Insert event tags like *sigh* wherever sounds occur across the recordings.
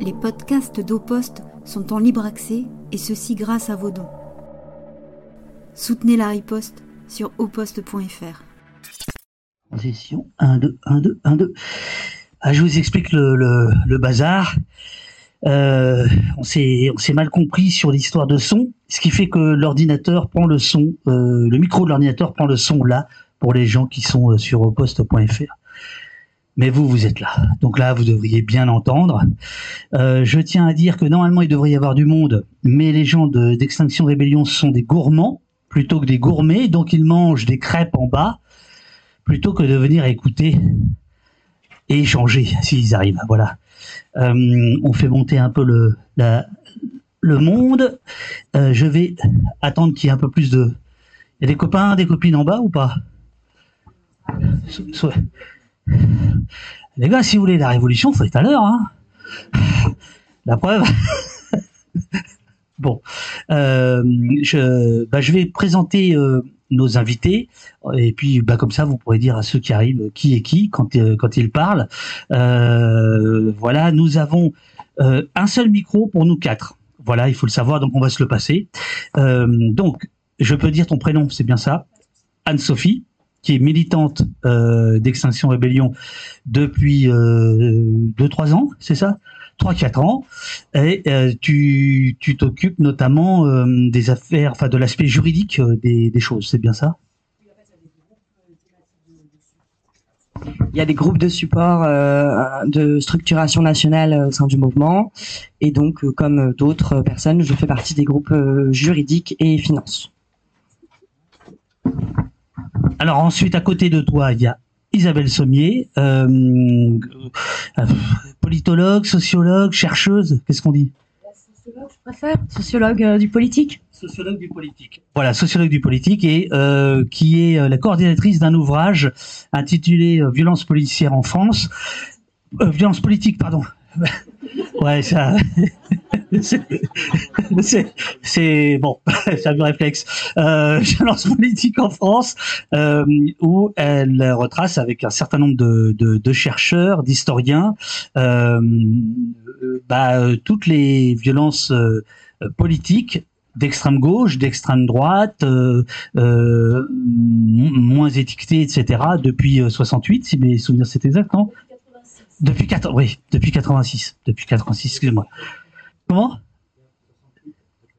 Les podcasts d'Oposte sont en libre accès et ceci grâce à vos dons. Soutenez la riposte sur oposte.fr. Transition 1, 2, 1, 2, 1, 2. Ah, je vous explique le, le, le bazar. Euh, on s'est on s'est mal compris sur l'histoire de son, ce qui fait que l'ordinateur prend le son, euh, le micro de l'ordinateur prend le son là pour les gens qui sont euh, sur oposte.fr. Mais vous, vous êtes là. Donc là, vous devriez bien entendre. Euh, je tiens à dire que normalement, il devrait y avoir du monde, mais les gens de- d'Extinction Rébellion sont des gourmands plutôt que des gourmets, donc ils mangent des crêpes en bas plutôt que de venir écouter et échanger s'ils arrivent. Voilà. Euh, on fait monter un peu le, le monde. Euh, je vais attendre qu'il y ait un peu plus de. Il y a des copains, des copines en bas ou pas? Les gars, si vous voulez la révolution, être à l'heure. Hein la preuve. *laughs* bon, Euh, je, bah, je vais présenter euh, nos invités et puis bah, comme ça, vous pourrez dire à ceux qui arrivent qui est qui quand, euh, quand ils parlent. Euh, voilà, nous avons euh, un seul micro pour nous quatre. Voilà, il faut le savoir, donc on va se le passer. Euh, donc, je peux dire ton prénom, c'est bien ça? Anne-Sophie, qui est militante euh, d'Extinction Rébellion depuis 2-3 ans, c'est ça? 3-4 ans. Et euh, tu t'occupes notamment euh, des affaires, enfin de l'aspect juridique euh, des, choses, c'est bien ça? Il y a des groupes de support euh, de structuration nationale euh, au sein du mouvement. Et donc, euh, comme euh, d'autres personnes, je fais partie des groupes euh, juridiques et finances. Alors ensuite, à côté de toi, il y a Isabelle Sommier, euh, euh, politologue, sociologue, chercheuse, qu'est-ce qu'on dit Je préfère sociologue euh, du politique. Sociologue du politique. Voilà, sociologue du politique et euh, qui est la coordinatrice d'un ouvrage intitulé Violence policière en France. Euh, violence politique, pardon. *laughs* ouais, ça. *laughs* c'est- bon, *laughs* c'est un réflexe. Euh, violence politique en France, euh, où elle retrace avec un certain nombre de, de, de chercheurs, d'historiens, euh, bah, toutes les violences euh, politiques d'extrême gauche, d'extrême droite, euh, euh, moins étiquetées, etc. depuis euh, 68, si mes souvenirs c'est exact, non? Depuis 4, oui, depuis 86, depuis 86, excusez-moi. Comment?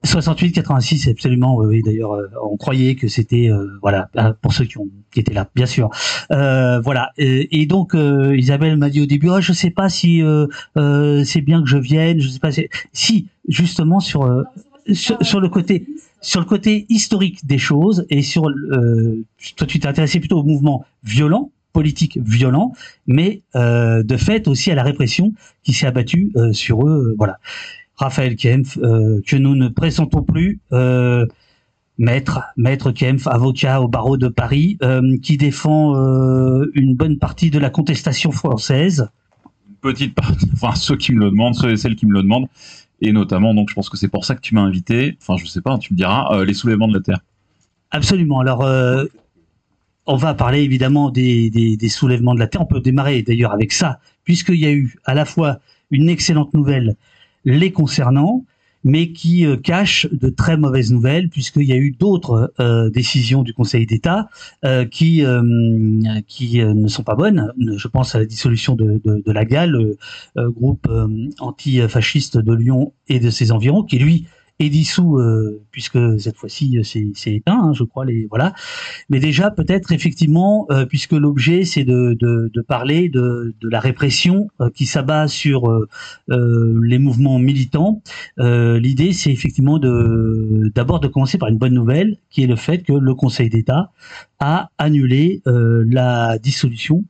68, 86, absolument, oui, oui d'ailleurs, euh, on croyait que c'était, euh, voilà, euh, pour ceux qui, ont, qui étaient là, bien sûr. Euh, voilà, et, et donc euh, Isabelle m'a dit au début, oh, je sais pas si euh, c'est bien que je vienne, je sais pas si, si justement sur, sur, sur le côté sur le côté historique des choses et sur euh, toi tu t'es intéressé plutôt au mouvement violent politique violent mais euh, de fait aussi à la répression qui s'est abattue euh, sur eux euh, voilà Raphaël Kempf euh, que nous ne présentons plus maître maître Kempf avocat au barreau de Paris qui défend une bonne partie de la contestation française une petite partie, *laughs* enfin ceux qui me le demandent, ceux et celles qui me le demandent, et notamment, donc je pense que c'est pour ça que tu m'as invité, enfin je sais pas, tu me diras, les soulèvements de la Terre. Absolument. Alors, on va parler évidemment des, des, soulèvements de la Terre. On peut démarrer d'ailleurs avec ça, puisqu'il y a eu à la fois une excellente nouvelle les concernant, mais qui euh, cache de très mauvaises nouvelles, puisqu'il y a eu d'autres euh, décisions du Conseil d'État euh, qui, qui ne sont pas bonnes. Je pense à la dissolution de, de, la GAL, le groupe antifasciste de Lyon et de ses environs, qui lui est dissous euh, puisque cette fois-ci euh, c'est éteint, hein, je crois. Les voilà. Mais déjà peut-être effectivement, euh, puisque l'objet c'est de, parler de, la répression euh, qui s'abat sur euh, les mouvements militants. L'idée c'est effectivement de d'abord de commencer par une bonne nouvelle, qui est le fait que le Conseil d'État a annulé la dissolution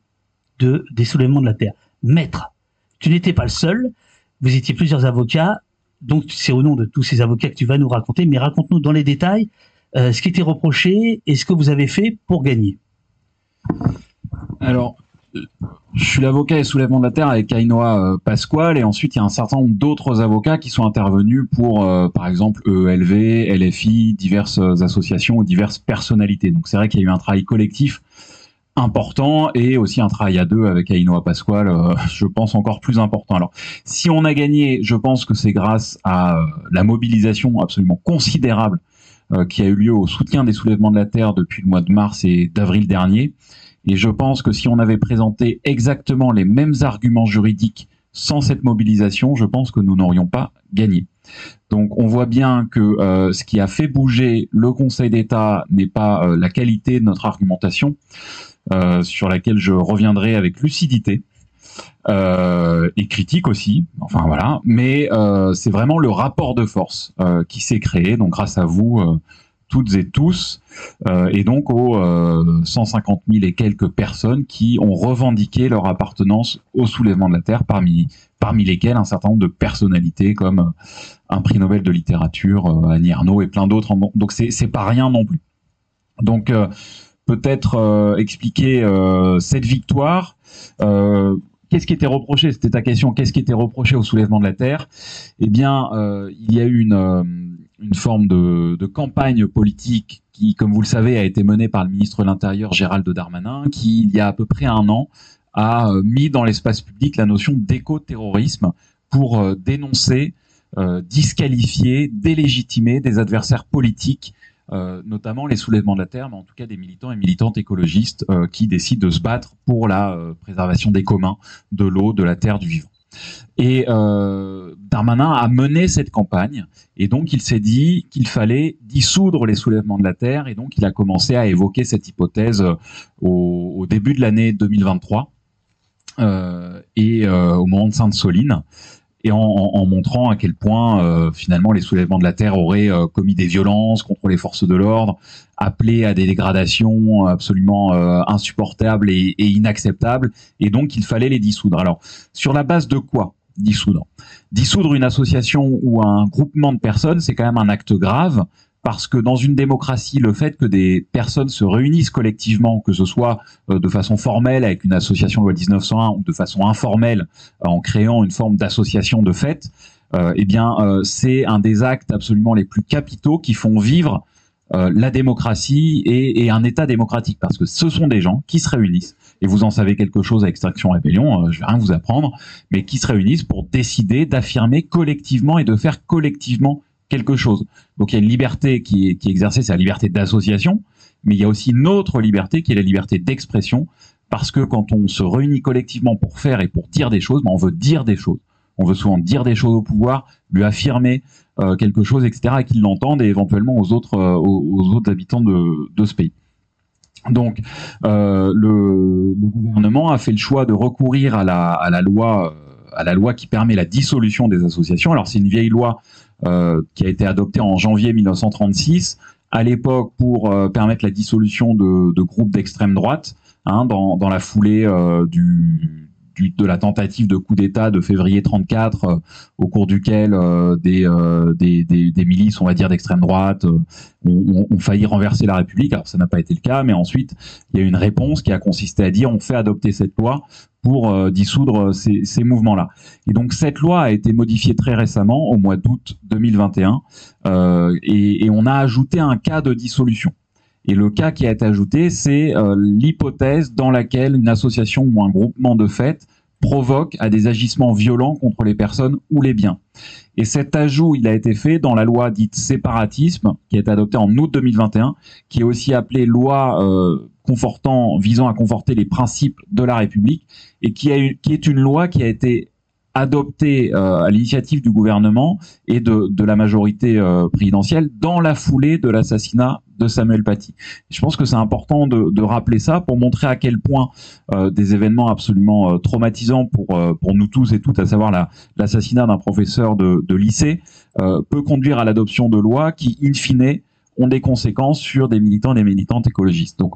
de des soulèvements de la terre. Maître, tu n'étais pas le seul. Vous étiez plusieurs avocats donc c'est au nom de tous ces avocats que tu vas nous raconter, mais raconte-nous dans les détails euh, ce qui était reproché et ce que vous avez fait pour gagner. Alors, je suis l'avocat des soulèvements de la Terre avec Ainoa euh, Pasquale, et ensuite il y a un certain nombre d'autres avocats qui sont intervenus pour, euh, par exemple, ELV, LFI, diverses associations ou diverses personnalités. Donc c'est vrai qu'il y a eu un travail collectif important et aussi un travail à deux avec Ainoa Pasquale, euh, *laughs* je pense encore plus important. Alors, si on a gagné, je pense que c'est grâce à euh, la mobilisation absolument considérable euh, qui a eu lieu au soutien des soulèvements de la terre depuis le mois de mars et d'avril dernier. Et je pense que si on avait présenté exactement les mêmes arguments juridiques sans cette mobilisation, je pense que nous n'aurions pas gagné. Donc on voit bien que euh, ce qui a fait bouger le Conseil d'État n'est pas euh, la qualité de notre argumentation, sur laquelle je reviendrai avec lucidité. et critique aussi, enfin voilà, mais c'est vraiment le rapport de force qui s'est créé, donc grâce à vous, toutes et tous, euh, et donc aux 150 000 et quelques personnes qui ont revendiqué leur appartenance au soulèvement de la Terre, parmi, parmi lesquelles un certain nombre de personnalités comme euh, un prix Nobel de littérature, euh, Annie Arnaud et plein d'autres. Donc c'est pas rien non plus. Donc peut-être expliquer cette victoire. Qu'est-ce qui était reproché? C'était ta question. Qu'est-ce qui était reproché au soulèvement de la Terre? Eh bien, il y a eu une une forme de, de, campagne politique qui, comme vous le savez, a été menée par le ministre de l'Intérieur Gérald Darmanin, qui, il y a à peu près un an, a euh, mis dans l'espace public la notion d'éco-terrorisme pour euh, dénoncer, euh, disqualifier, délégitimer des adversaires politiques, notamment les soulèvements de la terre, mais en tout cas des militants et militantes écologistes qui décident de se battre pour la préservation des communs, de l'eau, de la terre, du vivant. Et euh, Darmanin a mené cette campagne, et donc il s'est dit qu'il fallait dissoudre les soulèvements de la terre, et donc il a commencé à évoquer cette hypothèse euh, au, début de l'année 2023 euh, et euh, au moment de Sainte-Soline et en, montrant à quel point euh, finalement les soulèvements de la terre auraient euh, commis des violences contre les forces de l'ordre, appelé à des dégradations absolument euh, insupportables et, et, inacceptables, et donc il fallait les dissoudre. Alors sur la base de quoi dissoudre? Dissoudre une association ou un groupement de personnes, c'est quand même un acte grave parce que dans une démocratie, le fait que des personnes se réunissent collectivement, que ce soit euh, de façon formelle avec une association loi 1901 ou de façon informelle euh, en créant une forme d'association de fait, euh, eh bien, c'est un des actes absolument les plus capitaux qui font vivre la démocratie et, et, un État démocratique, parce que ce sont des gens qui se réunissent, et vous en savez quelque chose à Extraction Rébellion, je vais rien vous apprendre, mais qui se réunissent pour décider d'affirmer collectivement et de faire collectivement quelque chose. Donc il y a une liberté qui est, exercée, c'est la liberté d'association, mais il y a aussi une autre liberté qui est la liberté d'expression, parce que quand on se réunit collectivement pour faire et pour dire des choses, ben on veut dire des choses. On veut souvent dire des choses au pouvoir, lui affirmer euh, quelque chose, etc., et qu'il l'entende et éventuellement aux autres, euh, aux, autres habitants de, ce pays. Donc, euh, le, le, gouvernement a fait le choix de recourir à la, à la loi, à la loi qui permet la dissolution des associations. Alors, c'est une vieille loi qui a été adopté en janvier 1936, à l'époque pour euh, permettre la dissolution de, de groupes d'extrême droite, hein, dans, dans, la foulée euh, du, de la tentative de coup d'État de février 34, au cours duquel des, des, des, des, milices, on va dire, d'extrême droite ont, failli renverser la République. Alors ça n'a pas été le cas, mais ensuite il y a eu une réponse qui a consisté à dire on fait adopter cette loi pour euh, dissoudre ces, mouvements-là. Et donc cette loi a été modifiée très récemment, au mois d'août 2021, euh, et, on a ajouté un cas de dissolution. Et le cas qui a été ajouté, c'est euh, l'hypothèse dans laquelle une association ou un groupement de fait provoque à des agissements violents contre les personnes ou les biens. Et cet ajout, il a été fait dans la loi dite séparatisme, qui a été adoptée en août 2021, qui est aussi appelée loi euh, confortant, visant à conforter les principes de la République, et qui, est une loi qui a été adoptée euh, à l'initiative du gouvernement et de, de la majorité euh, présidentielle dans la foulée de l'assassinat de Samuel Paty. Je pense que c'est important de, de, rappeler ça pour montrer à quel point euh, des événements absolument euh, traumatisants pour, euh, pour nous tous et toutes, à savoir l'assassinat d'un professeur de, de lycée, peut conduire à l'adoption de lois qui, in fine, ont des conséquences sur des militants et des militantes écologistes. Donc,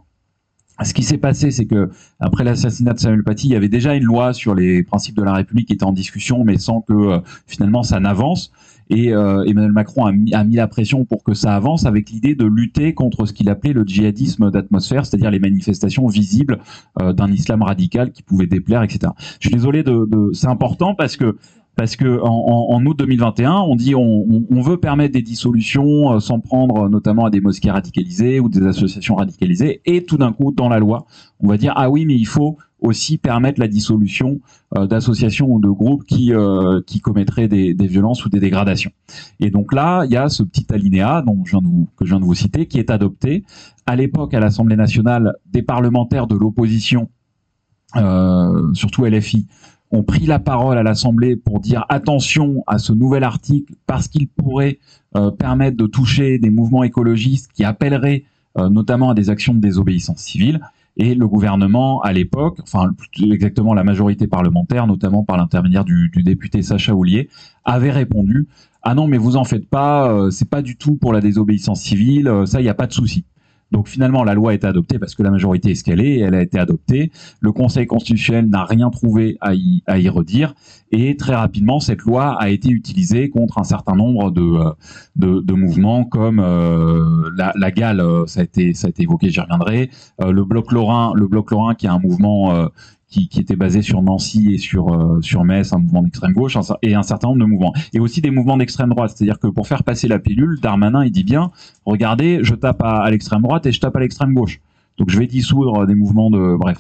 ce qui s'est passé, c'est que après l'assassinat de Samuel Paty, il y avait déjà une loi sur les principes de la République qui était en discussion, mais sans que finalement ça n'avance. Et euh, Emmanuel Macron a mis, a mis, la pression pour que ça avance avec l'idée de lutter contre ce qu'il appelait le djihadisme d'atmosphère, c'est-à-dire les manifestations visibles euh, d'un islam radical qui pouvait déplaire, etc. Je suis désolé de, de c'est important parce que parce que en, août 2021, on dit on, on, veut permettre des dissolutions euh, sans prendre notamment à des mosquées radicalisées ou des associations radicalisées, et tout d'un coup, dans la loi, on va dire ah oui, mais il faut aussi permettre la dissolution euh, d'associations ou de groupes qui euh, qui commettraient des, des, violences ou des dégradations. Et donc là, il y a ce petit alinéa je viens de vous, que je viens de vous citer qui est adopté à l'époque à l'Assemblée nationale des parlementaires de l'opposition, euh, surtout LFI, ont pris la parole à l'Assemblée pour dire attention à ce nouvel article parce qu'il pourrait euh, permettre de toucher des mouvements écologistes qui appelleraient euh, notamment à des actions de désobéissance civile. Et le gouvernement, à l'époque, enfin exactement la majorité parlementaire, notamment par l'intermédiaire du, député Sacha Houlier, avait répondu ah non mais vous en faites pas, euh, c'est pas du tout pour la désobéissance civile, ça il n'y a pas de souci. Donc finalement, la loi a été adoptée parce que la majorité est ce qu'elle est, elle a été adoptée. Le Conseil constitutionnel n'a rien trouvé à y, redire. Et très rapidement, cette loi a été utilisée contre un certain nombre de, euh, mouvements comme euh, la, la GAL, euh, ça a été, ça a été évoqué, j'y reviendrai. le Bloc Lorrain, le Bloc Lorrain qui est un mouvement qui, était basé sur Nancy et sur euh, Metz, un mouvement d'extrême gauche, et un certain nombre de mouvements, et aussi des mouvements d'extrême droite. C'est-à-dire que pour faire passer la pilule, Darmanin il dit bien, regardez, je tape à l'extrême droite et je tape à l'extrême gauche. Donc je vais dissoudre des mouvements de bref.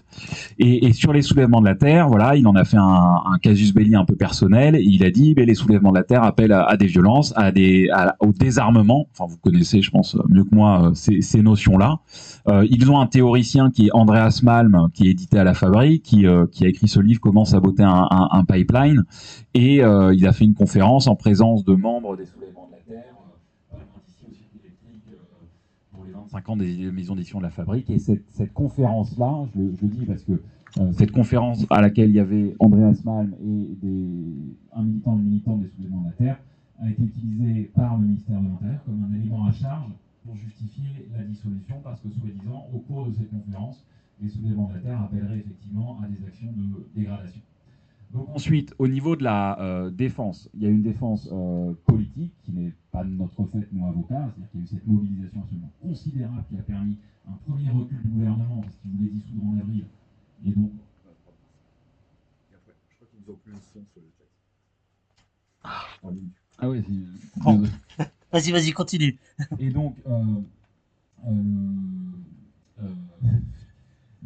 Et, sur les soulèvements de la terre, voilà, il en a fait un, casus belli un peu personnel. Et il a dit, les soulèvements de la terre appellent à, des violences, à des, au désarmement. Enfin, vous connaissez, je pense mieux que moi euh, ces, notions-là. Euh, ils ont un théoricien qui est Andreas Malm, qui est édité à la Fabrique, qui, euh, a écrit ce livre Comment saboter un, un pipeline. Et euh, il a fait une conférence en présence de membres des soulèvements de la terre 50 des maisons d'édition de la Fabrique. Et cette, cette conférence-là, je, je, le dis parce que euh, cette conférence à laquelle il y avait Andreas Malm et des, un militant, une militante des soulèvements de la Terre, a été utilisée par le ministère de l'Intérieur comme un élément à charge pour justifier la dissolution, parce que, soi-disant, au cours de cette conférence, les soulèvements de la Terre appelleraient effectivement à des actions de dégradation. Donc ensuite, au niveau de la euh, défense, il y a une défense euh, politique qui n'est pas de notre fait, nous avocats, c'est-à-dire qu'il y a eu cette mobilisation absolument considérable qui a permis un premier recul du gouvernement parce qu'il voulait dissoudre en avril. Et donc. Je crois qu'ils nous ont plus le son sur le chat. Ah oui. Vas-y, vas-y, continue. Et donc, euh, euh, euh,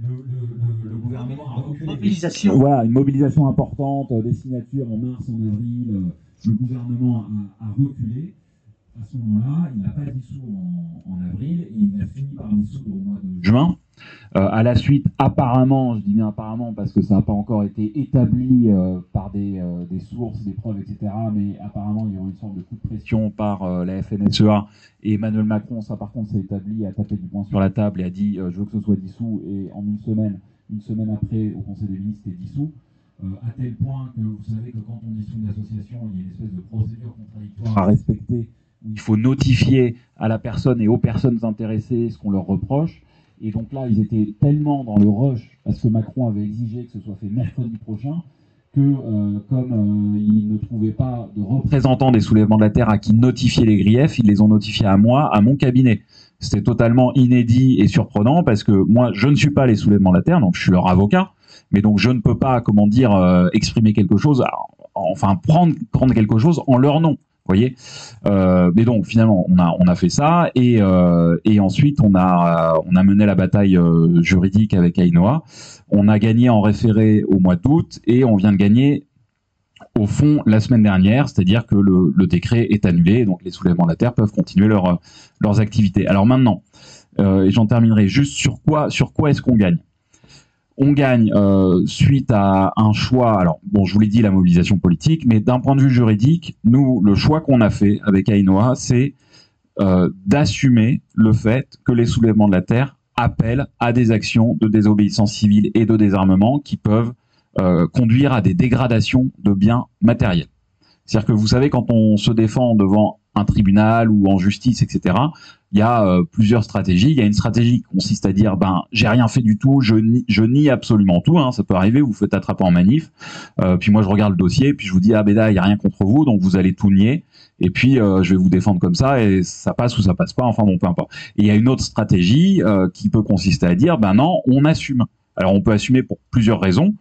le, le, le, gouvernement a reculé. Mobilisation. Voilà, une mobilisation importante, des signatures en mars, en avril. Le gouvernement a, a reculé. À ce moment-là, il n'a pas dissous en, en, avril et il a fini par dissoudre au mois de juin. Euh, à la suite, apparemment, je dis bien apparemment parce que ça n'a pas encore été établi euh, par des, euh, des, sources, des preuves, etc. Mais apparemment, il y a eu une sorte de coup de pression par la FNSEA et Emmanuel Macron. Ça, par contre, s'est établi, a tapé du poing sur la table et a dit je veux que ce soit dissous. Et en une semaine, une semaine après, au Conseil des ministres, c'était dissous. à tel point que vous savez que quand on dissout une association, il y a une espèce de procédure contradictoire à respecter où il faut notifier à la personne et aux personnes intéressées ce qu'on leur reproche. Et donc là, ils étaient tellement dans le rush, parce que Macron avait exigé que ce soit fait mercredi prochain, que euh, comme euh, ils ne trouvaient pas de représentants des soulèvements de la Terre à qui notifier les griefs, ils les ont notifiés à moi, à mon cabinet. C'était totalement inédit et surprenant parce que moi, je ne suis pas les soulèvements de la Terre, donc je suis leur avocat, mais donc je ne peux pas, comment dire, euh, exprimer quelque chose, enfin prendre, prendre quelque chose en leur nom voyez. Euh, mais donc finalement on a on a fait ça et euh, et ensuite on a on a mené la bataille euh, juridique avec Ainoa. On a gagné en référé au mois d'août et on vient de gagner au fond la semaine dernière, c'est-à-dire que le, décret est annulé, donc les soulèvements de la terre peuvent continuer leur, leurs activités. Alors maintenant, et j'en terminerai juste sur quoi sur quoi est-ce qu'on gagne? On gagne euh, suite à un choix. Alors, bon, je vous l'ai dit, la mobilisation politique, mais d'un point de vue juridique, nous, le choix qu'on a fait avec Ainoa, c'est euh, d'assumer le fait que les soulèvements de la terre appellent à des actions de désobéissance civile et de désarmement qui peuvent euh, conduire à des dégradations de biens matériels. C'est-à-dire que vous savez, quand on se défend devant un tribunal ou en justice, etc., il y a euh, plusieurs stratégies. Il y a une stratégie qui consiste à dire ben j'ai rien fait du tout, je nie, absolument tout. Hein, ça peut arriver, vous, vous faites attraper en manif. Euh, puis moi je regarde le dossier, puis je vous dis ah ben là il y a rien contre vous, donc vous allez tout nier. Et puis euh, je vais vous défendre comme ça et ça passe ou ça passe pas. Enfin bon peu importe. Et il y a une autre stratégie qui peut consister à dire ben non on assume. Alors on peut assumer pour plusieurs raisons.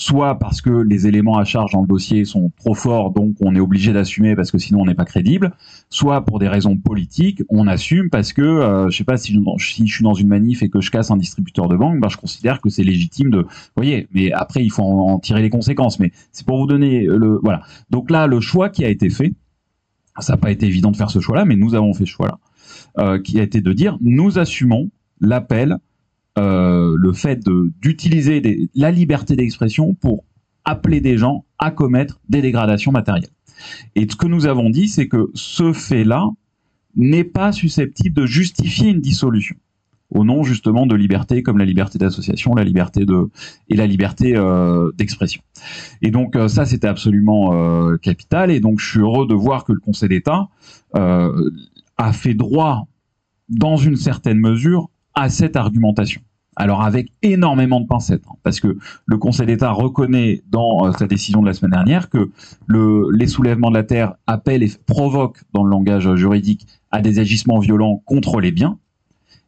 Soit parce que les éléments à charge dans le dossier sont trop forts, donc on est obligé d'assumer parce que sinon on n'est pas crédible, soit pour des raisons politiques, on assume parce que, euh, je sais pas, si je, suis dans une manif et que je casse un distributeur de banque, ben, je considère que c'est légitime de, vous voyez, mais après il faut en, en tirer les conséquences, mais c'est pour vous donner le, voilà. Donc là, le choix qui a été fait, ça n'a pas été évident de faire ce choix-là, mais nous avons fait ce choix-là, euh, qui a été de dire, nous assumons l'appel euh, le fait d'utiliser la liberté d'expression pour appeler des gens à commettre des dégradations matérielles. Et ce que nous avons dit, c'est que ce fait-là n'est pas susceptible de justifier une dissolution au nom justement de liberté comme la liberté d'association, la liberté de et la liberté euh, d'expression. Et donc euh, ça c'était absolument capital et donc je suis heureux de voir que le Conseil d'État a fait droit dans une certaine mesure à cette argumentation. Alors avec énormément de pincettes, hein, parce que le Conseil d'État reconnaît dans euh, sa décision de la semaine dernière que le, les soulèvements de la terre appellent et provoquent, dans le langage juridique, à des agissements violents contre les biens,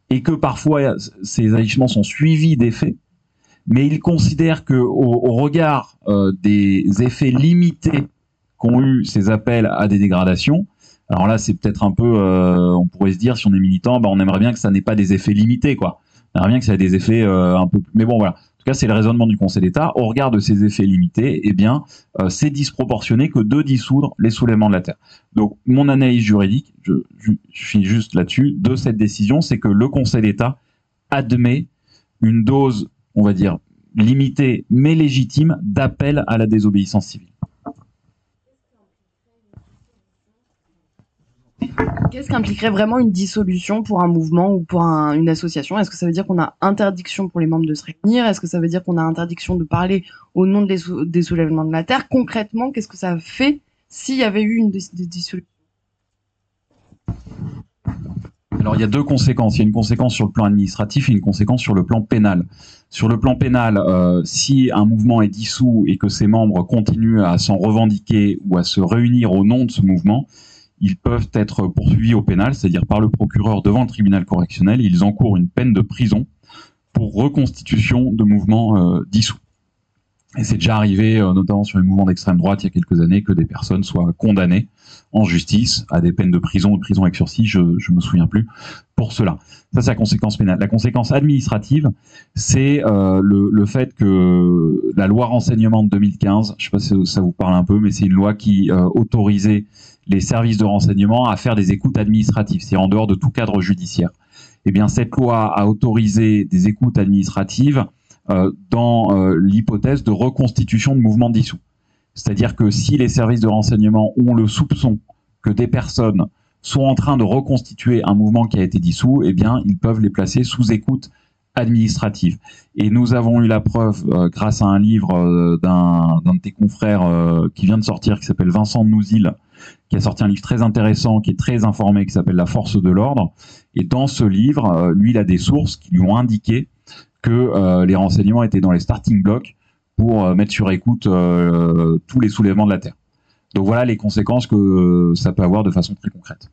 et que parfois ces agissements sont suivis d'effets, mais il considère que au, regard euh, des effets limités qu'ont eu ces appels à des dégradations, alors là c'est peut-être un peu, euh, on pourrait se dire si on est militant, bah, on aimerait bien que ça n'ait pas des effets limités, quoi. On aimerait bien que ça ait des effets euh, un peu, mais bon voilà. En tout cas, c'est le raisonnement du Conseil d'État. Au regard de ces effets limités, eh bien, euh, c'est disproportionné que de dissoudre les soulèvements de la terre. Donc, mon analyse juridique, je, je, je finis juste là-dessus, de cette décision, c'est que le Conseil d'État admet une dose, on va dire, limitée mais légitime d'appel à la désobéissance civile. Qu'est-ce qu'impliquerait vraiment une dissolution pour un mouvement ou pour un- une association? Est-ce que ça veut dire qu'on a interdiction pour les membres de se réunir? Est-ce que ça veut dire qu'on a interdiction de parler au nom des, sou- des soulèvements de la Terre? Concrètement, qu'est-ce que ça fait s'il y avait eu une dis- dis- dissolution Alors il y a deux conséquences. Il y a une conséquence sur le plan administratif et une conséquence sur le plan pénal. Sur le plan pénal, euh, si un mouvement est dissous et que ses membres continuent à s'en revendiquer ou à se réunir au nom de ce mouvement, ils peuvent être poursuivis au pénal, c'est-à-dire par le procureur devant le tribunal correctionnel. Ils encourent une peine de prison pour reconstitution de mouvements euh, dissous. Et c'est déjà arrivé, euh, notamment sur les mouvements d'extrême droite, il y a quelques années, que des personnes soient condamnées en justice à des peines de prison ou de prison avec sursis, je ne me souviens plus, pour cela. Ça, c'est la conséquence pénale. La conséquence administrative, c'est euh, le, fait que la loi renseignement de 2015, je ne sais pas si ça vous parle un peu, mais c'est une loi qui euh, autorisait les services de renseignement à faire des écoutes administratives, c'est en dehors de tout cadre judiciaire. Eh bien, cette loi a autorisé des écoutes administratives euh, dans l'hypothèse de reconstitution de mouvements dissous. C'est-à-dire que si les services de renseignement ont le soupçon que des personnes sont en train de reconstituer un mouvement qui a été dissous, eh bien, ils peuvent les placer sous écoute administrative. Et nous avons eu la preuve, euh, grâce à un livre euh, d'un de tes confrères euh, qui vient de sortir, qui s'appelle Vincent Nouzil, qui a sorti un livre très intéressant, qui est très informé, qui s'appelle La force de l'ordre. Et dans ce livre, lui, il a des sources qui lui ont indiqué que les renseignements étaient dans les starting blocks pour euh, mettre sur écoute euh, tous les soulèvements de la Terre. Donc voilà les conséquences que euh, ça peut avoir de façon très concrète.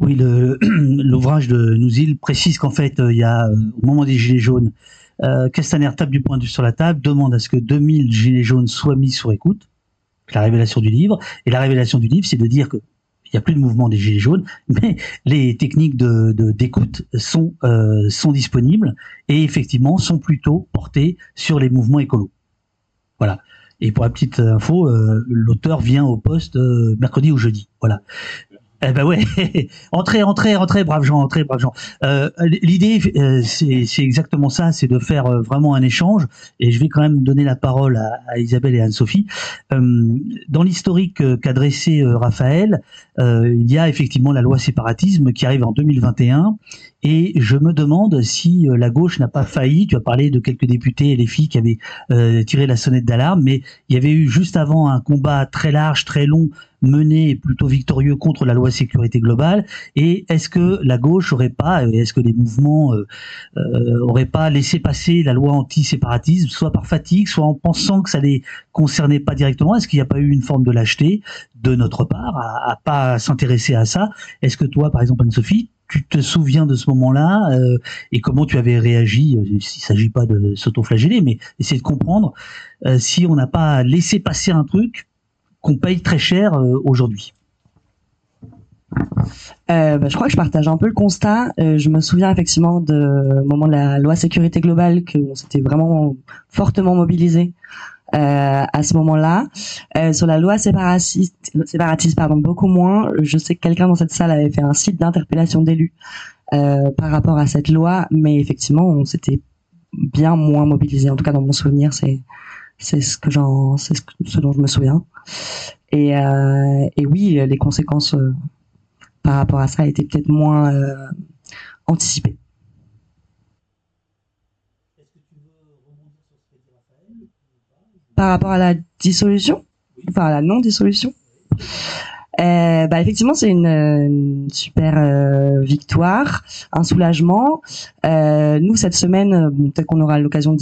Oui, *clears throat* l'ouvrage de Nouzil précise qu'en fait, il y a, au moment des Gilets jaunes, Castaner tape du vue sur la table, demande à ce que 2000 Gilets jaunes soient mis sur écoute, la révélation du livre. Et la révélation du livre, c'est de dire que il n'y a plus de mouvement des Gilets jaunes, *laughs* mais les techniques de d'écoute sont, euh, sont disponibles et effectivement sont plutôt portées sur les mouvements écolos. Voilà. Et pour la petite info, euh, l'auteur vient au poste euh, mercredi ou jeudi. Voilà. Eh ben ouais, *laughs* entrez, entrez, entrez, braves gens, entrez, braves gens. Euh, L'idée, euh, c'est exactement ça, c'est de faire euh, vraiment un échange. Et je vais quand même donner la parole à, à Isabelle et Anne-Sophie. Euh, dans l'historique euh, qu'a dressé Raphaël, il y a effectivement la loi séparatisme qui arrive en 2021. Et je me demande si euh, la gauche n'a pas failli. Tu as parlé de quelques députés et les filles qui avaient euh, tiré la sonnette d'alarme, mais il y avait eu juste avant un combat très large, très long mené et plutôt victorieux contre la loi sécurité globale. Et est-ce que la gauche aurait pas, euh, est-ce que les mouvements euh, auraient pas laissé passer la loi anti-séparatisme, soit par fatigue, soit en pensant que ça les concernait pas directement? Est-ce qu'il n'y a pas eu une forme de lâcheté de notre part à, à pas s'intéresser à ça? Est-ce que toi, par exemple, Anne-Sophie, tu te souviens de ce moment-là euh, et comment tu avais réagi Il ne s'agit pas de s'autoflageller, mais essayer de comprendre euh, si on n'a pas laissé passer un truc qu'on paye très cher euh, aujourd'hui. Euh, bah, je crois que je partage un peu le constat. Euh, je me souviens effectivement de moment de la loi sécurité globale que on s'était vraiment fortement mobilisé euh, à ce moment-là. Euh, sur la loi séparatiste, séparatiste pardon, beaucoup moins. Je sais que quelqu'un dans cette salle avait fait un site d'interpellation d'élus euh, par rapport à cette loi, mais effectivement, on s'était bien moins mobilisé. En tout cas, dans mon souvenir, c'est c'est ce que j'en, c'est ce, ce dont je me souviens. Et, euh, et oui, les conséquences euh, par rapport à ça étaient peut-être moins euh, anticipées. Par rapport à la dissolution, enfin à la non-dissolution. Euh, bah effectivement, c'est une, une super euh, victoire, un soulagement. Euh, nous, cette semaine, bon, peut-être qu'on aura l'occasion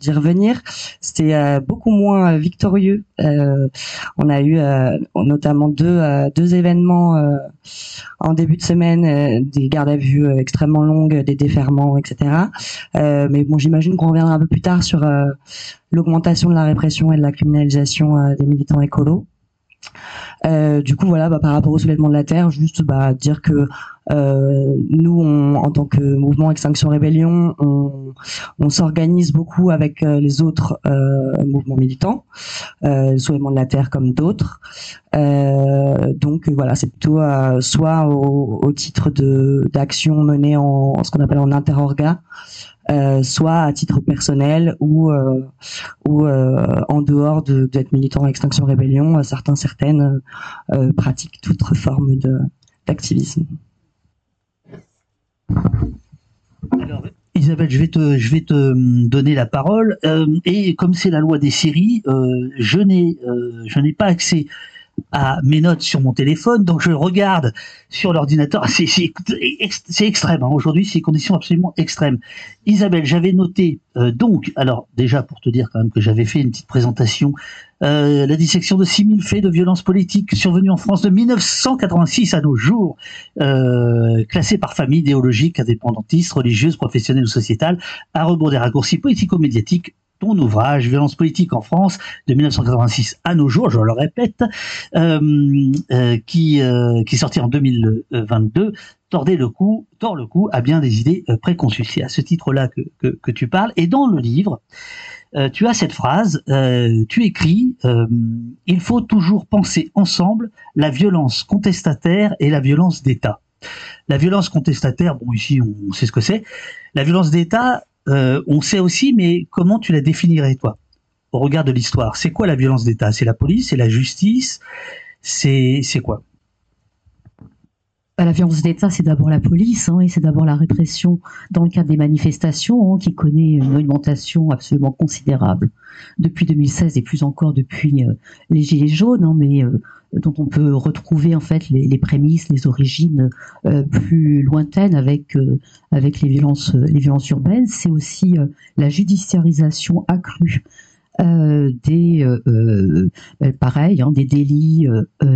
d'y revenir, c'était euh, beaucoup moins victorieux. Euh, on a eu euh, notamment deux, deux événements en début de semaine, des gardes à vue extrêmement longues, des déferments, etc. Mais bon, j'imagine qu'on reviendra un peu plus tard sur l'augmentation de la répression et de la criminalisation des militants écolos. Euh, du coup, voilà, bah, par rapport au soulèvement de la terre, juste bah, dire que euh, nous, on, en tant que mouvement Extinction Rébellion, on, on s'organise beaucoup avec euh, les autres euh, mouvements militants, euh, le soulèvement de la terre comme d'autres. Donc voilà, c'est plutôt soit au, au titre de d'actions menées en, ce qu'on appelle en interorga, euh, soit à titre personnel ou euh, ou euh, en dehors de d'être militant à Extinction Rébellion, certains certaines pratiquent toute forme de d'activisme. Isabelle, je vais te, je vais te donner la parole. Et comme c'est la loi des séries, je n'ai, je n'ai pas accès à mes notes sur mon téléphone, donc je regarde sur l'ordinateur. C'est, c'est, ex- c'est extrême. hein. Aujourd'hui, c'est conditions absolument extrêmes. Isabelle, j'avais noté euh, donc, alors déjà pour te dire quand même que j'avais fait une petite présentation, euh, la dissection de 6000 faits de violence politique survenus en France de 1986 à nos jours euh, classés par famille idéologique, indépendantiste, religieuse, professionnelle ou sociétale, à rebours des raccourcis politico-médiatiques. Ton ouvrage, Violence politique en France, de 1986 à nos jours, je le répète, euh, euh, qui, euh, qui est sorti en 2022, tordait le cou, tord le cou à bien des idées euh, préconçues. C'est à ce titre-là que, que, que tu parles. Et dans le livre, euh, tu as cette phrase, euh, tu écris, il faut toujours penser ensemble la violence contestataire et la violence d'État. La violence contestataire, bon ici on sait ce que c'est. La violence d'État, euh, on sait aussi, mais comment tu la définirais toi au regard de l'histoire? C'est quoi la violence d'État? C'est la police, c'est la justice, c'est quoi? Bah, la violence d'État, c'est d'abord la police, hein, et c'est d'abord la répression dans le cadre des manifestations, hein, qui connaît une augmentation absolument considérable depuis 2016 et plus encore depuis euh, les Gilets jaunes, hein, mais euh, dont on peut retrouver en fait les, prémices, les origines euh, plus lointaines avec euh, avec les violences euh, les violences urbaines. C'est aussi la judiciarisation accrue des euh, pareil, hein, des délits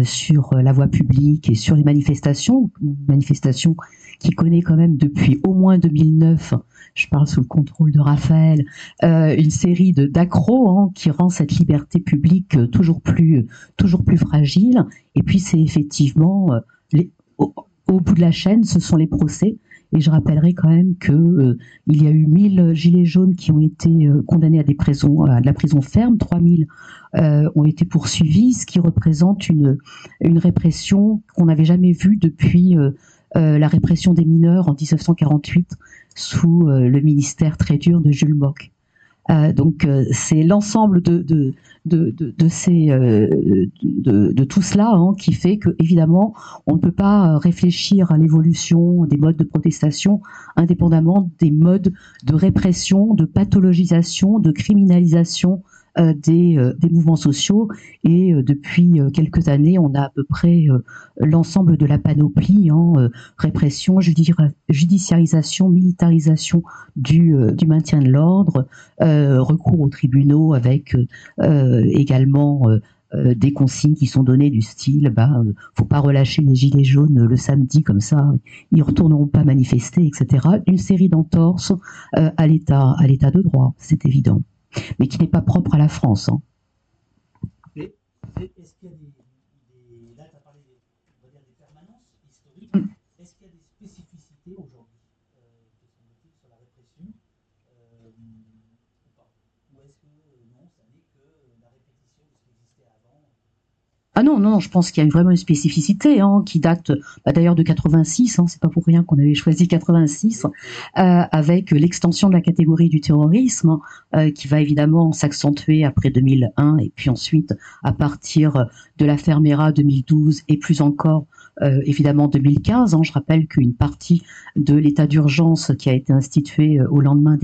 sur la voie publique et sur les manifestations, une manifestation qui connaît quand même depuis au moins 2009, je parle sous le contrôle de Raphaël, euh, une série de d'accros hein, qui rend cette liberté publique euh, toujours plus toujours plus fragile. Et puis c'est effectivement euh, au, bout de la chaîne, ce sont les procès. Et je rappellerai quand même que euh, il y a eu 1000 gilets jaunes qui ont été euh, condamnés à des prisons, à de la prison ferme, 3000 euh, ont été poursuivis, ce qui représente une, une répression qu'on n'avait jamais vue depuis euh, euh, la répression des mineurs en 1948 sous euh, le ministère très dur de Jules Mock. Euh, donc euh, c'est l'ensemble de, euh, tout cela hein, qui fait que évidemment on ne peut pas euh, réfléchir à l'évolution des modes de protestation indépendamment des modes de répression, de pathologisation, de criminalisation euh, des, euh, des mouvements sociaux. Et euh, depuis euh, quelques années, on a à peu près euh, l'ensemble de la panoplie, hein, euh, répression, judi- judiciarisation, militarisation du, euh, maintien de l'ordre, euh, recours aux tribunaux avec euh, euh, également euh, euh, des consignes qui sont données du style bah euh, faut pas relâcher les gilets jaunes le samedi comme ça ils retourneront pas manifester etc une série d'entorses euh, à à l'état de droit c'est évident mais qui n'est pas propre à la France hein des, des- là, tu as parlé des, on va dire des permanences historiques. Mm. Est-ce qu'il y a des spécificités aujourd'hui, euh, te semble-t-il, sur la répression euh, ou pas Ou est-ce que euh, non, ça n'est que la répétition de ce qui existait avant Ah non, non, je pense qu'il y a vraiment une spécificité hein, qui date bah, d'ailleurs de 86, hein, c'est pas pour rien qu'on avait choisi 86, euh, avec l'extension de la catégorie du terrorisme, euh, qui va évidemment s'accentuer après 2001 et puis ensuite à partir de l'affaire Mera 2012 et plus encore euh, évidemment 2015. hein. je rappelle qu'une partie de l'état d'urgence qui a été institué euh, au lendemain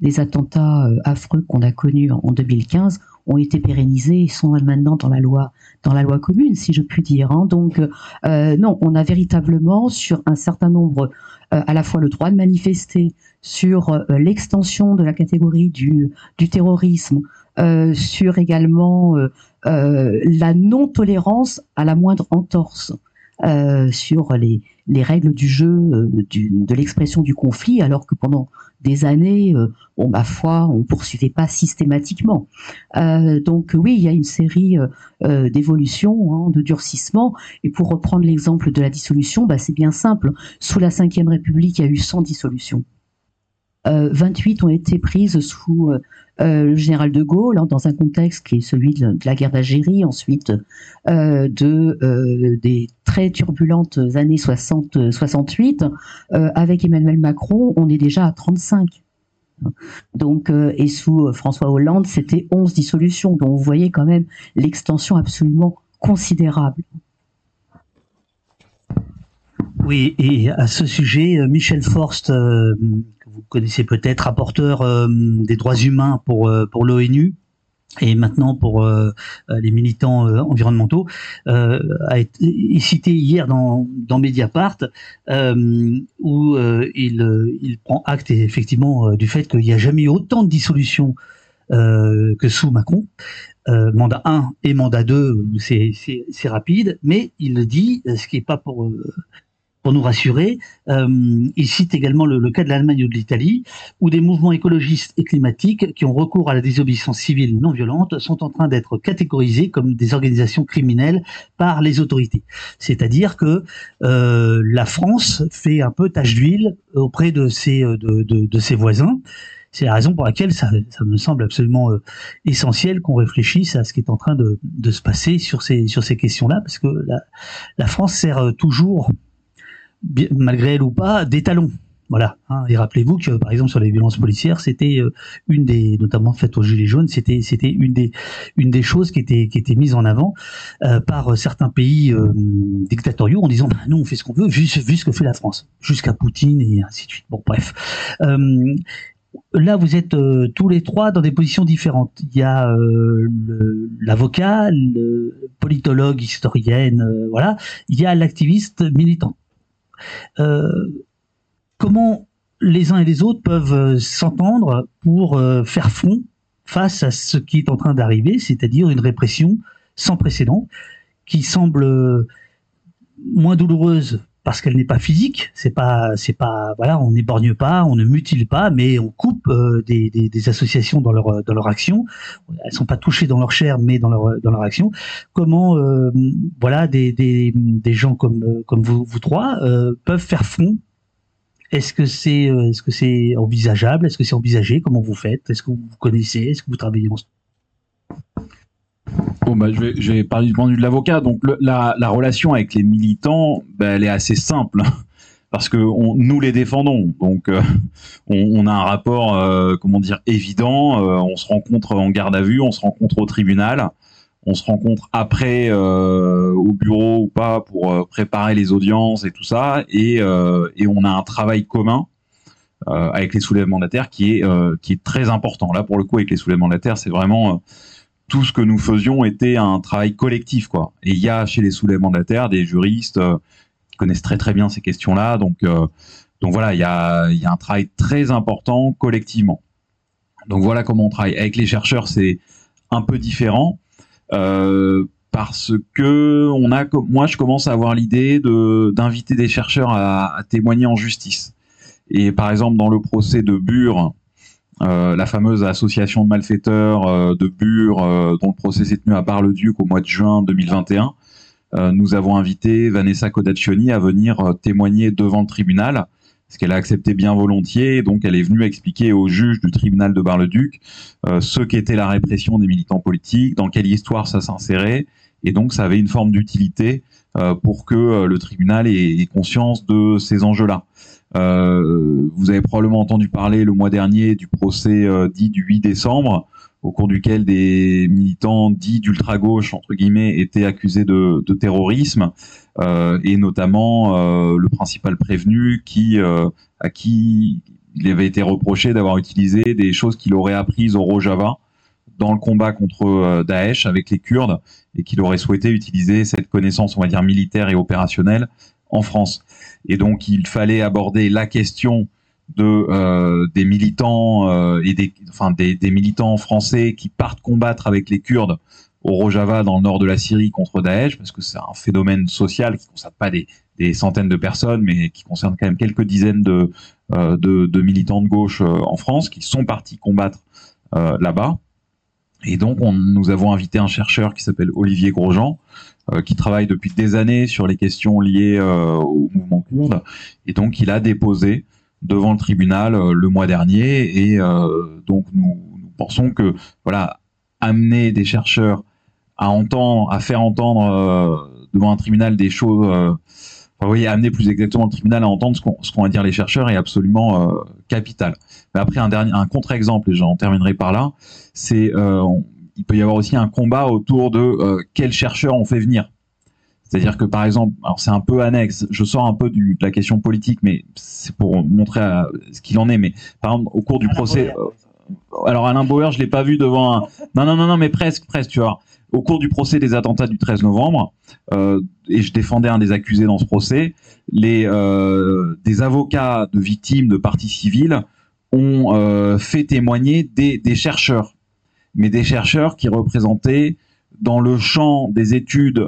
des, attentats euh, affreux qu'on a connus en, en 2015 ont été pérennisés et sont maintenant dans la loi dans la loi commune, si je puis dire. hein. Donc, euh, non, on a véritablement sur un certain nombre, à la fois le droit de manifester, sur l'extension de la catégorie du, terrorisme, sur également la non-tolérance à la moindre entorse. Euh, sur les, les règles du jeu, euh, de l'expression du conflit, alors que pendant des années, euh, bon, ma foi, on poursuivait pas systématiquement. Donc oui, il y a une série d'évolutions, hein, de durcissement. Et pour reprendre l'exemple de la dissolution, bah, c'est bien simple. Sous la Ve République, il y a eu 100 dissolutions. Euh, 28 ont été prises sous euh, euh, le général de Gaulle, hein, dans un contexte qui est celui de, la guerre d'Algérie, ensuite euh, de, euh, des très turbulentes années 60-68. Euh, avec Emmanuel Macron, on est déjà à 35. Donc, euh, et sous euh, François Hollande, c'était 11 dissolutions. Donc, vous voyez quand même l'extension absolument considérable. Oui, et à ce sujet, euh, Michel Forst, euh, vous connaissez peut-être, rapporteur euh, des droits humains pour, euh, pour l'ONU, et maintenant pour euh, les militants environnementaux, euh, a été est cité hier dans, dans Mediapart, où il, il prend acte effectivement du fait qu'il n'y a jamais eu autant de dissolutions euh, que sous Macron. Mandat 1 et mandat 2, c'est rapide, mais il dit, ce qui n'est pas pour, pour nous rassurer. Euh, il cite également le, cas de l'Allemagne ou de l'Italie, où des mouvements écologistes et climatiques qui ont recours à la désobéissance civile non violente sont en train d'être catégorisés comme des organisations criminelles par les autorités. C'est-à-dire que euh, la France fait un peu tache d'huile auprès de ses, de, de, de ses voisins. C'est la raison pour laquelle ça, ça me semble absolument euh, essentiel qu'on réfléchisse à ce qui est en train de, de se passer sur ces, sur ces questions-là, parce que la, la France sert euh, toujours malgré elle ou pas, des talons. Voilà. hein. Et rappelez-vous que, par exemple, sur les violences policières, c'était euh, une des, notamment faites aux gilets jaunes, c'était c'était une des une des choses qui était qui était mise en avant euh, par euh, certains pays euh, dictatoriaux en disant, bah, nous on fait ce qu'on veut, vu, ce- vu ce que fait la France, jusqu'à Poutine et ainsi de suite. Bon, bref. Euh, Là, vous êtes euh, tous les trois dans des positions différentes. Il y a euh, l'avocat, le politologue, historienne, euh, voilà. Il y a l'activiste militant. Euh, comment les uns et les autres peuvent euh, s'entendre pour euh, faire front face à ce qui est en train d'arriver, c'est-à-dire une répression sans précédent qui semble moins douloureuse parce qu'elle n'est pas physique, c'est pas, c'est pas, voilà, on n'éborgne pas, on ne mutile pas, mais on coupe euh, des, associations dans leur dans leur action. Elles sont pas touchées dans leur chair, mais dans leur dans leur action. Comment, euh, voilà, des, des, des gens comme euh, comme vous vous trois peuvent faire front? Est-ce que c'est est-ce que c'est envisageable? Est-ce que c'est envisagé? Comment vous faites? Est-ce que vous connaissez? Est-ce que vous travaillez ensemble Bon, bah, je, vais, parler du point de vue de l'avocat. Donc, la, la relation avec les militants, bah, elle est assez simple. *laughs* Parce que on- nous les défendons, donc euh, on, a un rapport, euh, comment dire, évident. euh, on se rencontre en garde à vue, on se rencontre au tribunal, on se rencontre après au bureau ou pas pour préparer les audiences et tout ça, et, et on a un travail commun avec les soulèvements de la terre qui est qui est très important. Là, pour le coup, avec les soulèvements de la terre, c'est vraiment tout ce que nous faisions était un travail collectif, quoi. Et il y a chez les soulèvements de la terre des juristes euh, qui connaissent très très bien ces questions-là, donc euh, donc voilà, il y a y a un travail très important collectivement. Donc voilà comment on travaille. Avec les chercheurs, c'est un peu différent. Euh, parce que on a, moi, je commence à avoir l'idée de d'inviter des chercheurs à, à, témoigner en justice. Et par exemple, dans le procès de Bure, euh, la fameuse association de malfaiteurs euh, de Bure, euh, dont le procès s'est tenu à Bar-le-Duc au mois de juin 2021, euh, nous avons invité Vanessa Codaccioni à venir témoigner devant le tribunal ce qu'elle a accepté bien volontiers. Donc, elle est venue expliquer aux juges du tribunal de Bar-le-Duc ce qu'était la répression des militants politiques, dans quelle histoire ça s'insérait. Et donc, ça avait une forme d'utilité pour que le tribunal ait, conscience de ces enjeux-là. Vous avez probablement entendu parler le mois dernier du procès dit du 8 décembre, au cours duquel des militants dits d'ultra-gauche, entre guillemets, étaient accusés de, terrorisme, euh, et notamment euh, le principal prévenu qui, euh, à qui il avait été reproché d'avoir utilisé des choses qu'il aurait apprises au Rojava dans le combat contre Daesh avec les Kurdes, et qu'il aurait souhaité utiliser cette connaissance, on va dire, militaire et opérationnelle en France. Et donc, il fallait aborder la question euh, des militants euh, et des militants français qui partent combattre avec les Kurdes au Rojava dans le nord de la Syrie contre Daesh parce que c'est un phénomène social qui ne concerne pas des, centaines de personnes mais qui concerne quand même quelques dizaines de euh, militants de gauche en France qui sont partis combattre là-bas et donc on, nous avons invité un chercheur qui s'appelle Olivier Grosjean euh, qui travaille depuis des années sur les questions liées au mouvement kurde et donc il a déposé devant le tribunal euh, le mois dernier. Et euh, donc nous, nous, pensons que voilà amener des chercheurs à entendre à faire entendre euh, devant un tribunal des choses oui, amener plus exactement le tribunal à entendre ce qu'on qu va dire les chercheurs est absolument capital. Mais après un dernier un contre-exemple et j'en terminerai par là, c'est il peut y avoir aussi un combat autour de quels chercheurs on fait venir. C'est-à-dire que par exemple, alors c'est un peu annexe, je sors un peu du, de la question politique, mais c'est pour montrer à, ce qu'il en est. Mais par exemple, au cours du Alain procès, euh, alors Alain Bauer, je l'ai pas vu devant un. Non, non, non, non, mais presque, presque, tu vois. Au cours du procès des attentats du 13 novembre, euh, et je défendais un des accusés dans ce procès, euh, des avocats de victimes de parties civiles ont euh, fait témoigner des, chercheurs, mais des chercheurs qui représentaient dans le champ des études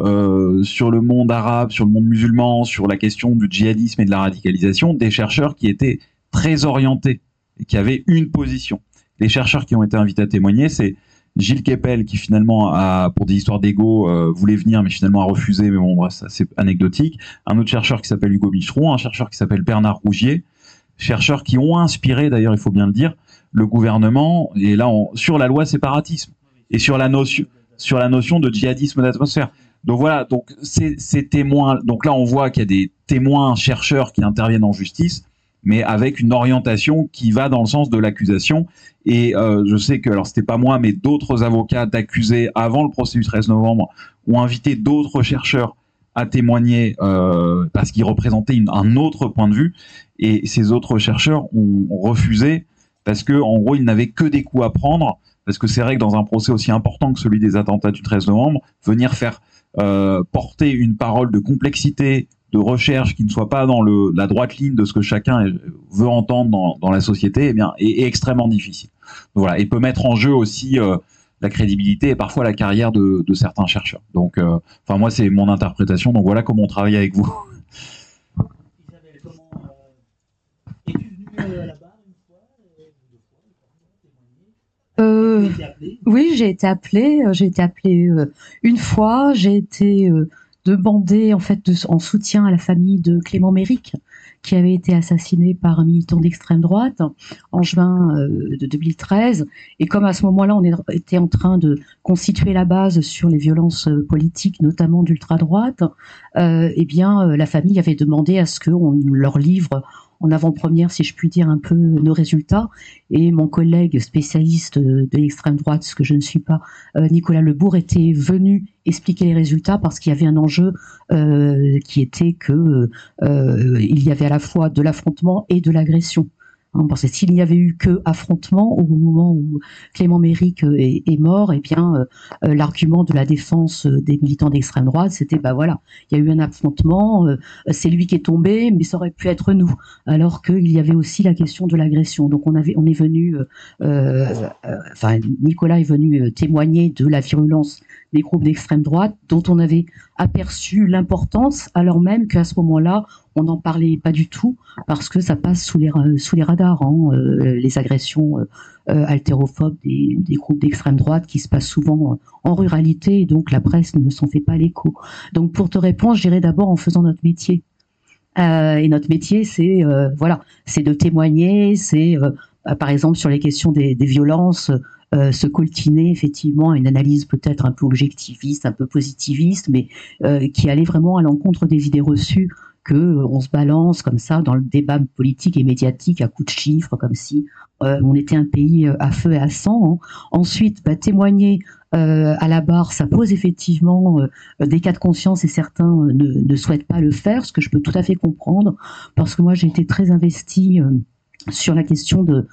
sur le monde arabe, sur le monde musulman, sur la question du djihadisme et de la radicalisation, des chercheurs qui étaient très orientés et qui avaient une position. Les chercheurs qui ont été invités à témoigner, c'est Gilles Kepel qui finalement pour des histoires d'ego, euh, voulait venir mais finalement a refusé, mais bon, bref, c'est anecdotique. Un autre chercheur qui s'appelle Hugo Bicheron, un chercheur qui s'appelle Bernard Rougier, chercheurs qui ont inspiré, d'ailleurs, il faut bien le dire, le gouvernement, et là, sur la loi séparatisme et sur la notion de djihadisme d'atmosphère. Donc voilà, donc ces témoins, donc là on voit qu'il y a des témoins chercheurs qui interviennent en justice, mais avec une orientation qui va dans le sens de l'accusation. Et euh, je sais que, alors c'était pas moi, mais d'autres avocats d'accusés avant le procès du 13 novembre ont invité d'autres chercheurs à témoigner euh, parce qu'ils représentaient un autre point de vue. Et ces autres chercheurs ont, ont refusé parce que, en gros, ils n'avaient que des coups à prendre parce que c'est vrai que dans un procès aussi important que celui des attentats du 13 novembre, venir faire euh, porter une parole de complexité, de recherche qui ne soit pas dans le, la droite ligne de ce que chacun veut entendre dans, dans la société, eh bien, est, extrêmement difficile. Voilà, et peut mettre en jeu aussi euh, la crédibilité et parfois la carrière de, certains chercheurs. Donc, euh, enfin moi, c'est mon interprétation. Donc voilà comment on travaille avec vous. Euh, oui, j'ai été appelée. J'ai été appelée une fois. J'ai été euh, demandée en fait en soutien à la famille de Clément Méric, qui avait été assassiné par un militant d'extrême droite en juin euh, de 2013. Et comme à ce moment-là, on était en train de constituer la base sur les violences politiques, notamment d'ultra droite, eh bien, la famille avait demandé à ce qu'on leur livre en avant-première, si je puis dire, un peu nos résultats. Et mon collègue spécialiste de l'extrême droite, ce que je ne suis pas, euh, Nicolas Lebourg, était venu expliquer les résultats parce qu'il y avait un enjeu euh, qui était que euh, il y avait à la fois de l'affrontement et de l'agression. Hein, parce que s'il n'y avait eu que affrontement au moment où Clément Méric euh, est, mort, eh bien euh, euh, l'argument de la défense des militants d'extrême droite, c'était bah voilà, il y a eu un affrontement, c'est lui qui est tombé, mais ça aurait pu être nous. Alors qu'il y avait aussi la question de l'agression. Donc on avait, on est venu, enfin Nicolas est venu témoigner de la virulence des groupes d'extrême droite dont on avait aperçu l'importance, alors même qu'à ce moment-là, on n'en parlait pas du tout parce que ça passe sous les, radars, hein, euh, les agressions euh, euh, altérophobes des, groupes d'extrême droite qui se passent souvent en ruralité et donc la presse ne s'en fait pas l'écho. Donc pour te répondre, je dirais d'abord en faisant notre métier. et notre métier, c'est voilà, c'est de témoigner, c'est par exemple sur les questions des, violences, se coltiner effectivement une analyse peut-être un peu objectiviste, un peu positiviste, mais qui allait vraiment à l'encontre des idées reçues euh, on se balance comme ça dans le débat politique et médiatique à coups de chiffres, comme si on était un pays à feu et à sang. Hein. Ensuite, bah, témoigner à la barre, ça pose effectivement des cas de conscience et certains ne, ne, souhaitent pas le faire, ce que je peux tout à fait comprendre, parce que moi j'ai été très investie sur la question de,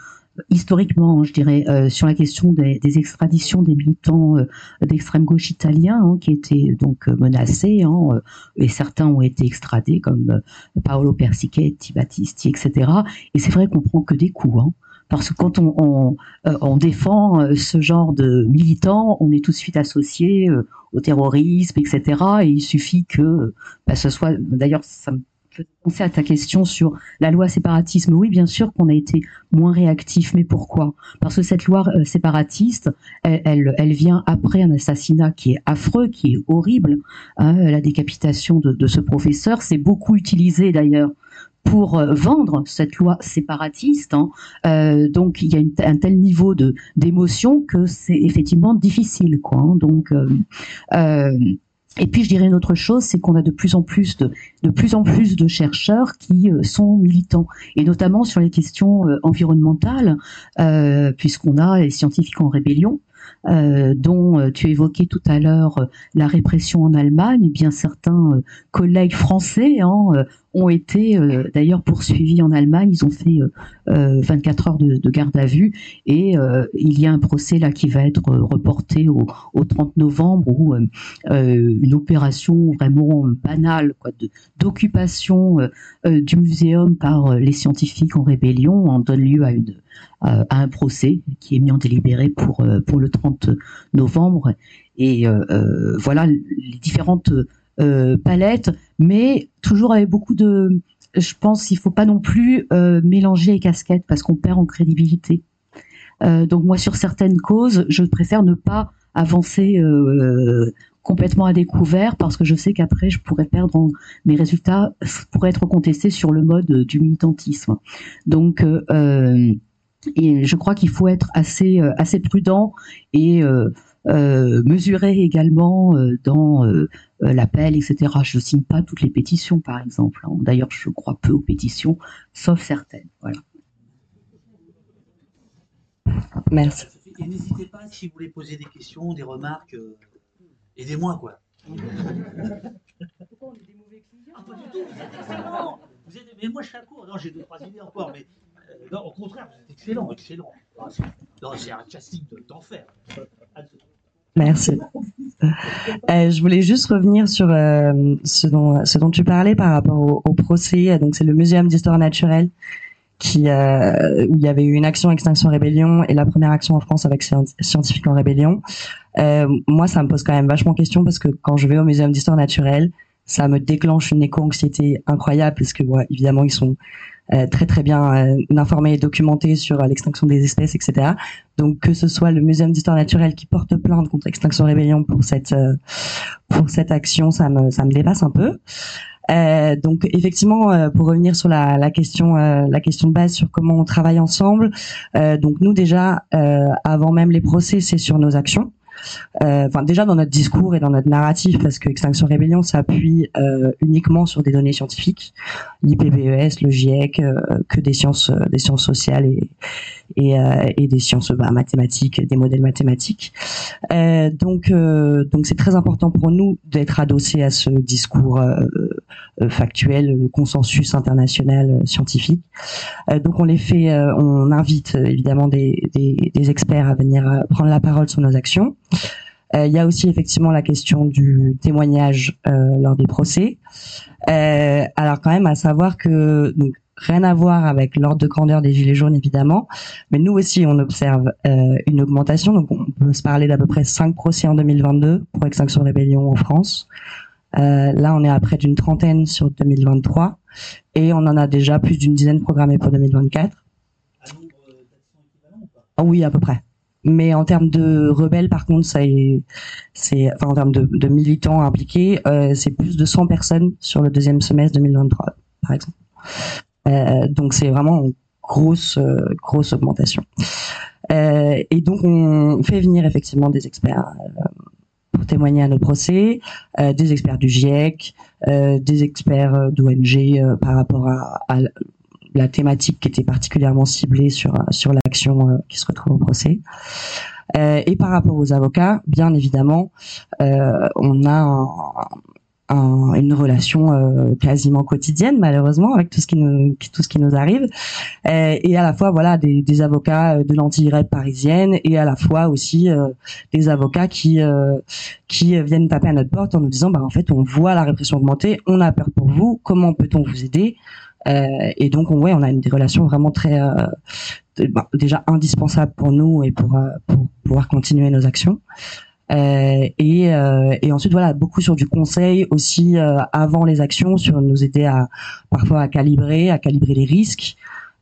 historiquement, je dirais, euh, sur la question des, extraditions des militants euh, d'extrême gauche italiens hein, qui étaient donc menacés, hein, euh, et certains ont été extradés comme Paolo Persichetti, Battisti, etc. Et c'est vrai qu'on prend que des coups. Hein, parce que quand on, on, défend ce genre de militants, on est tout de suite associé au terrorisme, etc. Et il suffit que bah, ce soit, d'ailleurs, ça me penser à ta question sur la loi séparatisme. Oui, bien sûr qu'on a été moins réactif, mais pourquoi? Parce que cette loi euh, séparatiste, elle, elle, vient après un assassinat qui est affreux, qui est horrible. Hein, la décapitation de, ce professeur, c'est beaucoup utilisé d'ailleurs pour euh, vendre cette loi séparatiste. Hein. Euh, donc il y a un tel niveau de d'émotion que c'est effectivement difficile. Hein. Donc et puis je dirais une autre chose, c'est qu'on a de plus en plus de, chercheurs qui euh, sont militants, et notamment sur les questions euh, environnementales, euh, puisqu'on a les scientifiques en rébellion, euh, dont euh, tu évoquais tout à l'heure euh, la répression en Allemagne, eh bien certains collègues français hein, ont été d'ailleurs poursuivis en Allemagne. Ils ont fait 24 heures de, garde à vue et il y a un procès là qui va être reporté au, 30 novembre où une opération vraiment banale d'occupation du muséum par les scientifiques en rébellion en donne lieu à une à un procès qui est mis en délibéré pour, euh, pour le 30 novembre. Et euh, euh, voilà les différentes palettes, mais toujours avec beaucoup de... Je pense qu'il ne faut pas non plus mélanger les casquettes parce qu'on perd en crédibilité. donc moi, sur certaines causes, je préfère ne pas avancer complètement à découvert parce que je sais qu'après je pourrais perdre mes résultats pourraient être contestés sur le mode du militantisme. Donc euh, et je crois qu'il faut être assez, euh, assez prudent et euh, euh, mesuré également dans l'appel, etc. Je ne signe pas toutes les pétitions, par exemple. Hein. D'ailleurs, je crois peu aux pétitions, sauf certaines. Voilà. Merci. Et n'hésitez pas, si vous voulez poser des questions, des remarques, aidez-moi, quoi. Pourquoi on est des mauvais clients ah, pas du tout, vous êtes excellent. Vous êtes... Mais moi, je suis à court. Non, j'ai deux, trois idées encore, mais non, au contraire, êtes excellent, excellent. Ah, c'est un casting d'enfer. Merci. Euh, je voulais juste revenir sur euh, ce, dont, tu parlais par rapport au, procès. Donc, c'est le Muséum d'histoire naturelle qui, euh, où il y avait eu une action Extinction Rébellion et la première action en France avec Scientifiques en Rébellion. moi, ça me pose quand même vachement question parce que quand je vais au Muséum d'histoire naturelle, ça me déclenche une éco-anxiété incroyable parce que, évidemment, ils sont euh, très très bien euh, informé et documenté sur euh, l'extinction des espèces, etc. Donc que ce soit le Muséum d'histoire naturelle qui porte plainte contre Extinction Rébellion pour cette pour cette action, ça me ça me dépasse un peu. Euh, donc effectivement, pour revenir sur la, la question, la question de base sur comment on travaille ensemble. donc nous déjà, avant même les procès, c'est sur nos actions. Euh, enfin déjà dans notre discours et dans notre narratif, parce que Extinction Rébellion s'appuie euh, uniquement sur des données scientifiques, l'IPBES, le GIEC, euh, que des sciences, des sciences sociales et, et, et des sciences bah, mathématiques, des modèles mathématiques. donc donc c'est très important pour nous d'être adossés à ce discours factuel, le consensus international scientifique. donc on les fait, on invite évidemment des, des, des, experts à venir prendre la parole sur nos actions. Il y a aussi effectivement la question du témoignage lors des procès. alors quand même à savoir que donc, rien à voir avec l'ordre de grandeur des gilets jaunes évidemment, mais nous aussi on observe euh, une augmentation. Donc on peut se parler d'à peu près 5 procès en 2022 pour Extinction Rébellion en France. Euh, là on est à près d'une trentaine sur 2023 et on en a déjà plus d'une dizaine programmés pour 2024. Ah oui à peu près. Mais en termes de rebelles, par contre, ça est, c'est, enfin, en termes de, militants impliqués, euh, c'est plus de 100 personnes sur le deuxième semestre 2023, par exemple. Euh, donc c'est vraiment une grosse euh, grosse augmentation. Euh, et donc on fait venir effectivement des experts pour témoigner à nos procès, des experts du GIEC, des experts d'ONG par rapport à, la thématique qui était particulièrement ciblée sur sur l'action qui se retrouve au procès. et par rapport aux avocats, bien évidemment, on a un, une relation euh, quasiment quotidienne malheureusement avec tout ce qui nous tout ce qui nous arrive euh, et à la fois voilà des, avocats euh, de l'anti-rep parisienne et à la fois aussi des avocats qui qui viennent taper à notre porte en nous disant bah en fait on voit la répression augmenter on a peur pour vous comment peut-on vous aider? Et donc on ouais on a une des relations vraiment très bah, déjà indispensables pour nous et pour pour pouvoir continuer nos actions. Euh, et, euh, et, ensuite voilà beaucoup sur du conseil aussi euh, avant les actions sur nous aider à parfois à calibrer à calibrer les risques.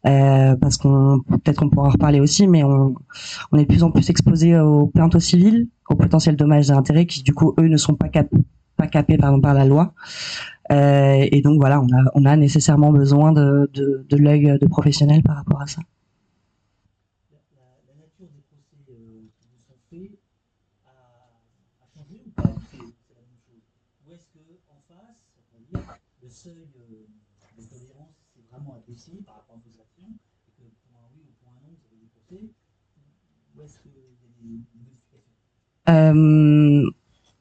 Euh, parce qu'on peut-être qu'on pourra en reparler aussi mais on, on est de plus en plus exposé aux plaintes au civil aux potentiels dommages et intérêts qui du coup eux ne sont pas cap pas capés par la loi et donc voilà on a on a nécessairement besoin de de, de l'œil de professionnels par rapport à ça. Euh,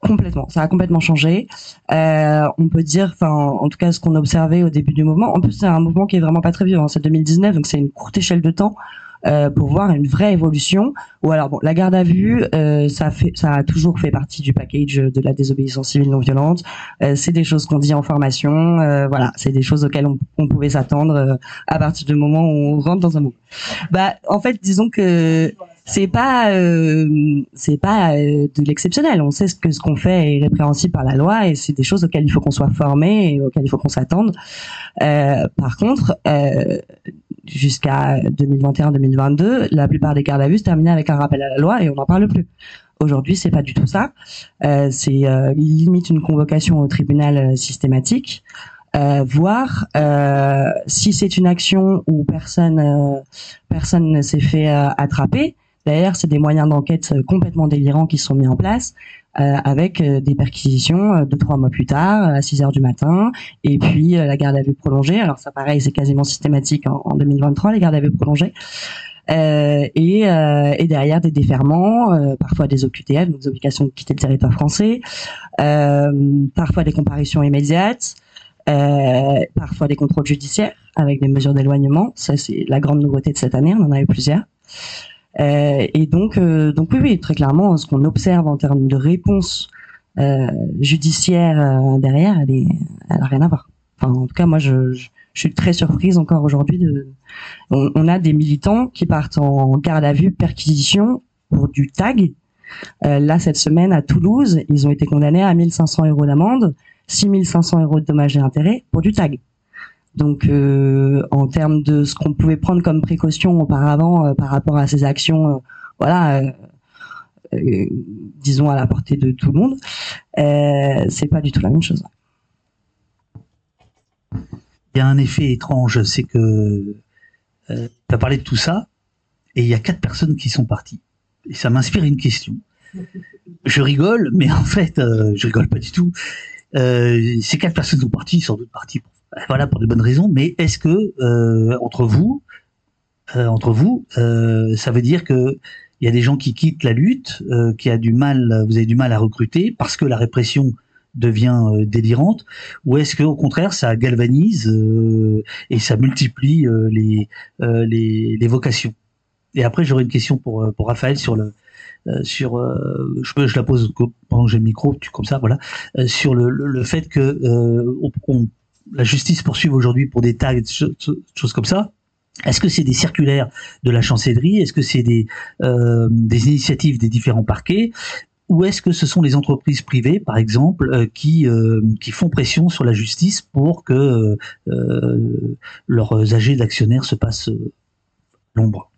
complètement, ça a complètement changé. Euh, on peut dire, enfin, en tout cas, ce qu'on observait au début du mouvement. En plus, c'est un mouvement qui est vraiment pas très vieux. Hein, c'est 2019, donc c'est une courte échelle de temps. Euh, pour voir une vraie évolution. Ou alors bon, la garde à vue, euh, ça fait, ça a toujours fait partie du package de la désobéissance civile non violente. Euh, c'est des choses qu'on dit en formation. Euh, voilà, c'est des choses auxquelles on, pouvait s'attendre euh, à partir du moment où on rentre dans un mouvement. Bah, en fait, disons que c'est pas c'est pas de l'exceptionnel. On sait que ce qu'on fait est répréhensible par la loi et c'est des choses auxquelles il faut qu'on soit formé et auxquelles il faut qu'on s'attende. par contre, jusqu'à 2021-2022, la plupart des gardes à terminaient avec un rappel à la loi et on n'en parle plus. Aujourd'hui, c'est pas du tout ça. Euh, c'est euh, limite une convocation au tribunal euh, systématique, euh, voire euh, si c'est une action où personne euh, personne ne s'est fait attraper. D'ailleurs, c'est des moyens d'enquête complètement délirants qui sont mis en place. Euh, avec euh, des perquisitions euh, deux trois mois plus tard à 6 heures du matin et puis la garde à vue prolongée alors ça pareil c'est quasiment systématique en, en, 2023 les gardes à vue prolongées euh, et, et, derrière des déferments, parfois des OQTF, donc des obligations de quitter le territoire français, parfois des comparutions immédiates, parfois des contrôles judiciaires avec des mesures d'éloignement. Ça, c'est la grande nouveauté de cette année, on en a eu plusieurs. Euh, et donc, euh, donc oui, oui, très clairement, ce qu'on observe en termes de réponse euh, judiciaire derrière, elle, est, elle a rien à voir. Enfin, en tout cas, moi, je, je, suis très surprise encore aujourd'hui. De, on, on, a des militants qui partent en garde à vue, perquisition pour du tag. Euh, là, cette semaine, à Toulouse, ils ont été condamnés à 1500 euros d'amende, 6500 euros de dommages et intérêts pour du tag. Donc, euh, en termes de ce qu'on pouvait prendre comme précaution auparavant euh, par rapport à ces actions, euh, voilà, disons à la portée de tout le monde, c'est pas du tout la même chose. Il y a un effet étrange, c'est que tu as parlé de tout ça, et il y a quatre personnes qui sont parties. Et ça m'inspire une question. Je rigole, mais en fait, je rigole pas du tout. ces quatre personnes sont parties, sans doute parties pour voilà pour de bonnes raisons. Mais est-ce que euh, entre vous, euh, entre vous, euh, ça veut dire que il y a des gens qui quittent la lutte, qui a du mal, vous avez du mal à recruter parce que la répression devient euh, délirante ou est-ce que au contraire ça galvanise euh, et ça multiplie euh, les, les, les vocations? Et après j'aurais une question pour pour Raphaël sur le sur je peux je la pose pendant que j'ai le micro tu comme ça voilà sur le, le, fait que on, la justice poursuive aujourd'hui pour des tags choses comme ça. Est-ce que c'est des circulaires de la chancellerie? Est-ce que c'est des, euh, des initiatives des différents parquets? Ou est-ce que ce sont les entreprises privées, par exemple, euh, qui, euh, qui font pression sur la justice pour que leurs âgés d'actionnaires se passent l'ombre?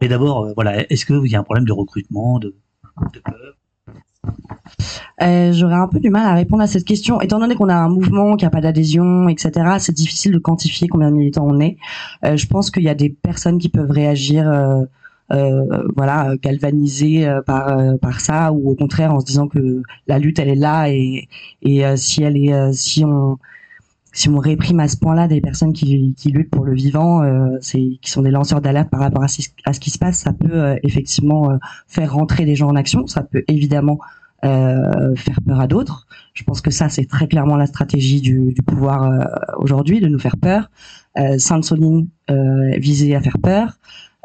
Mais d'abord, voilà, est-ce qu'il y a un problème de recrutement, de, de euh, J'aurais un peu du mal à répondre à cette question. Étant donné qu'on a un mouvement qui n'a pas d'adhésion, etc., c'est difficile de quantifier combien de militants on est. Euh, je pense qu'il y a des personnes qui peuvent réagir euh, euh, voilà galvanisé euh, par euh, par ça ou au contraire en se disant que la lutte elle est là et et si elle est si on si on réprime à ce point-là des personnes qui, qui luttent pour le vivant, euh, qui sont des lanceurs d'alerte par rapport à, à, ce qui se passe, ça peut effectivement faire rentrer des gens en action. Ça peut évidemment euh, faire peur à d'autres. Je pense que ça, c'est très clairement la stratégie du, du pouvoir aujourd'hui, de nous faire peur. Sainte-Soline visait à faire peur.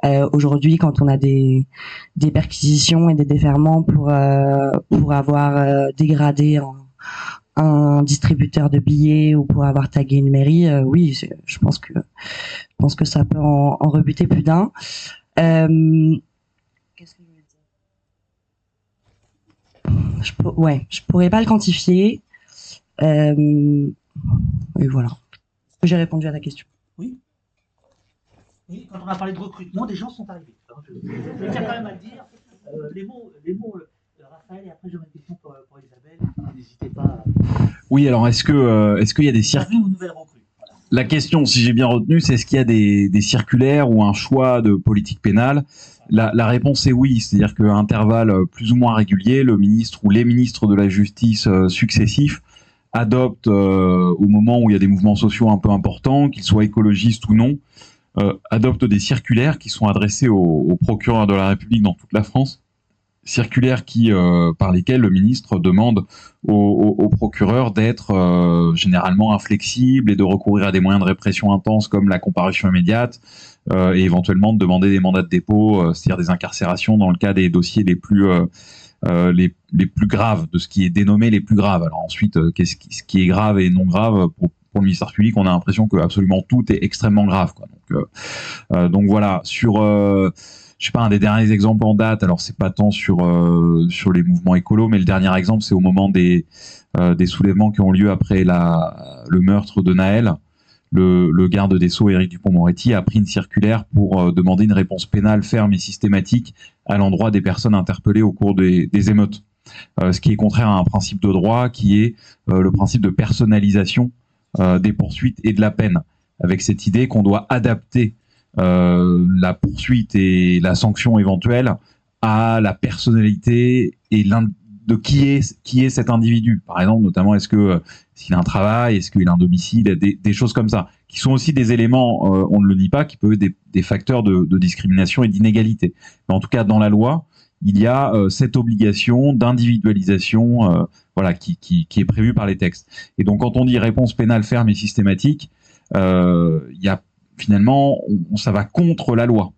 Euh, Aujourd'hui, quand on a des, des perquisitions et des déferments pour, euh, pour avoir euh, dégradé un, un, distributeur de billets ou pour avoir tagué une mairie, euh, oui, je pense que pense que ça peut en, rebuter plus d'un. Euh, je je, Ouais, je pourrais pas le quantifier. et voilà. J'ai répondu à ta question? Oui quand on a parlé de recrutement, des gens sont arrivés. je, tiens quand même à le dire. Euh, les mots, les mots euh, Raphaël, et après j'aurai une question pour, pour Isabelle. N'hésitez pas. Oui, alors est-ce que euh, est-ce qu'il y a des circulaires La question, si j'ai bien retenu, c'est est-ce qu'il y a des, des, circulaires ou un choix de politique pénale? La, la, réponse est oui, c'est-à-dire qu'à intervalles plus ou moins réguliers, le ministre ou les ministres de la justice euh, successifs adoptent euh, au moment où il y a des mouvements sociaux un peu importants, qu'ils soient écologistes ou non, euh, adopte des circulaires qui sont adressées aux, aux, procureurs de la République dans toute la France, circulaires qui, euh, par lesquelles le ministre demande aux, aux, procureurs d'être euh, généralement inflexibles et de recourir à des moyens de répression intenses comme la comparution immédiate euh, et éventuellement de demander des mandats de dépôt, euh, c'est-à-dire des incarcérations dans le cas des dossiers les plus les, les, plus graves, de ce qui est dénommé les plus graves. Alors ensuite, qu'est-ce qui, ce qui est grave et non grave pour pour le ministère public, on a l'impression que absolument tout est extrêmement grave. Quoi. Donc, euh, euh, donc voilà, sur euh, je sais pas un des derniers exemples en date. Alors c'est pas tant sur euh, les mouvements écolos, mais le dernier exemple c'est au moment des euh, des soulèvements qui ont lieu après la le meurtre de Naël. Le, garde des Sceaux, Éric Dupont-Moretti, a pris une circulaire pour demander une réponse pénale ferme et systématique à l'endroit des personnes interpellées au cours des, des émeutes. ce qui est contraire à un principe de droit qui est le principe de personnalisation euh, des poursuites et de la peine, avec cette idée qu'on doit adapter euh, la poursuite et la sanction éventuelle à la personnalité et de qui est qui est cet individu. Par exemple, notamment, est-ce que euh, s'il a un travail, est-ce qu'il a un domicile, des, choses comme ça, qui sont aussi des éléments, euh, on ne le nie pas, qui peuvent être des, facteurs de, discrimination et d'inégalité. Mais en tout cas, dans la loi, il y a euh, cette obligation d'individualisation euh, voilà, qui, qui, est prévue par les textes. Et donc quand on dit réponse pénale ferme et systématique, euh, il y a finalement, on, ça va contre la loi.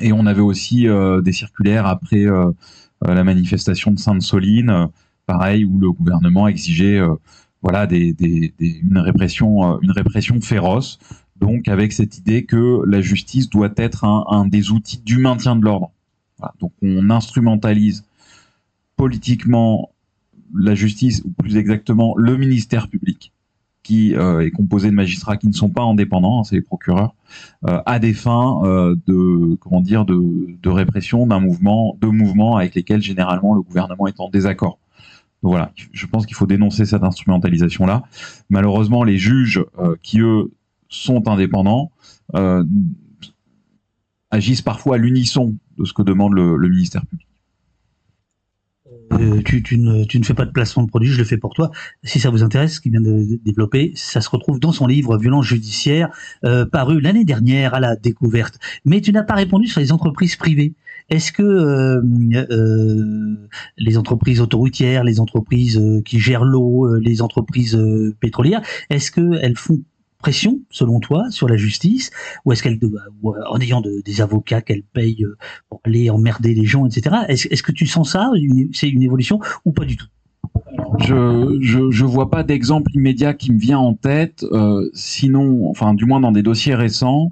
Et on avait aussi des circulaires après la manifestation de Sainte-Soline, pareil, où le gouvernement exigeait voilà, des, une, répression, une répression féroce, donc avec cette idée que la justice doit être un, des outils du maintien de l'ordre. Donc on instrumentalise politiquement la justice, ou plus exactement le ministère public, euh, est composé de magistrats qui ne sont pas indépendants, hein, c'est les procureurs, euh, à des fins euh, de comment dire de, répression d'un mouvement, de mouvements avec lesquels généralement le gouvernement est en désaccord. Donc voilà, je pense qu'il faut dénoncer cette instrumentalisation là. Malheureusement, les juges qui eux sont indépendants agissent parfois à l'unisson de ce que demande le ministère public. Euh, tu, ne, tu, ne, fais pas de placement de produit, je le fais pour toi. Si ça vous intéresse, ce qu'il vient de développer, ça se retrouve dans son livre Violence judiciaire, euh, paru l'année dernière à la découverte. Mais tu n'as pas répondu sur les entreprises privées. Est-ce que euh, les entreprises autoroutières, les entreprises qui gèrent l'eau, les entreprises pétrolières, est-ce qu'elles font pression, selon toi, sur la justice, ou est-ce qu'elles, ou, euh, en ayant de- des avocats qu'elles payent euh, pour aller emmerder les gens, etc. Est-ce que tu sens ça C'est une évolution ou pas du tout? Je, je, vois pas d'exemple immédiat qui me vient en tête, euh, sinon, enfin, du moins dans des dossiers récents,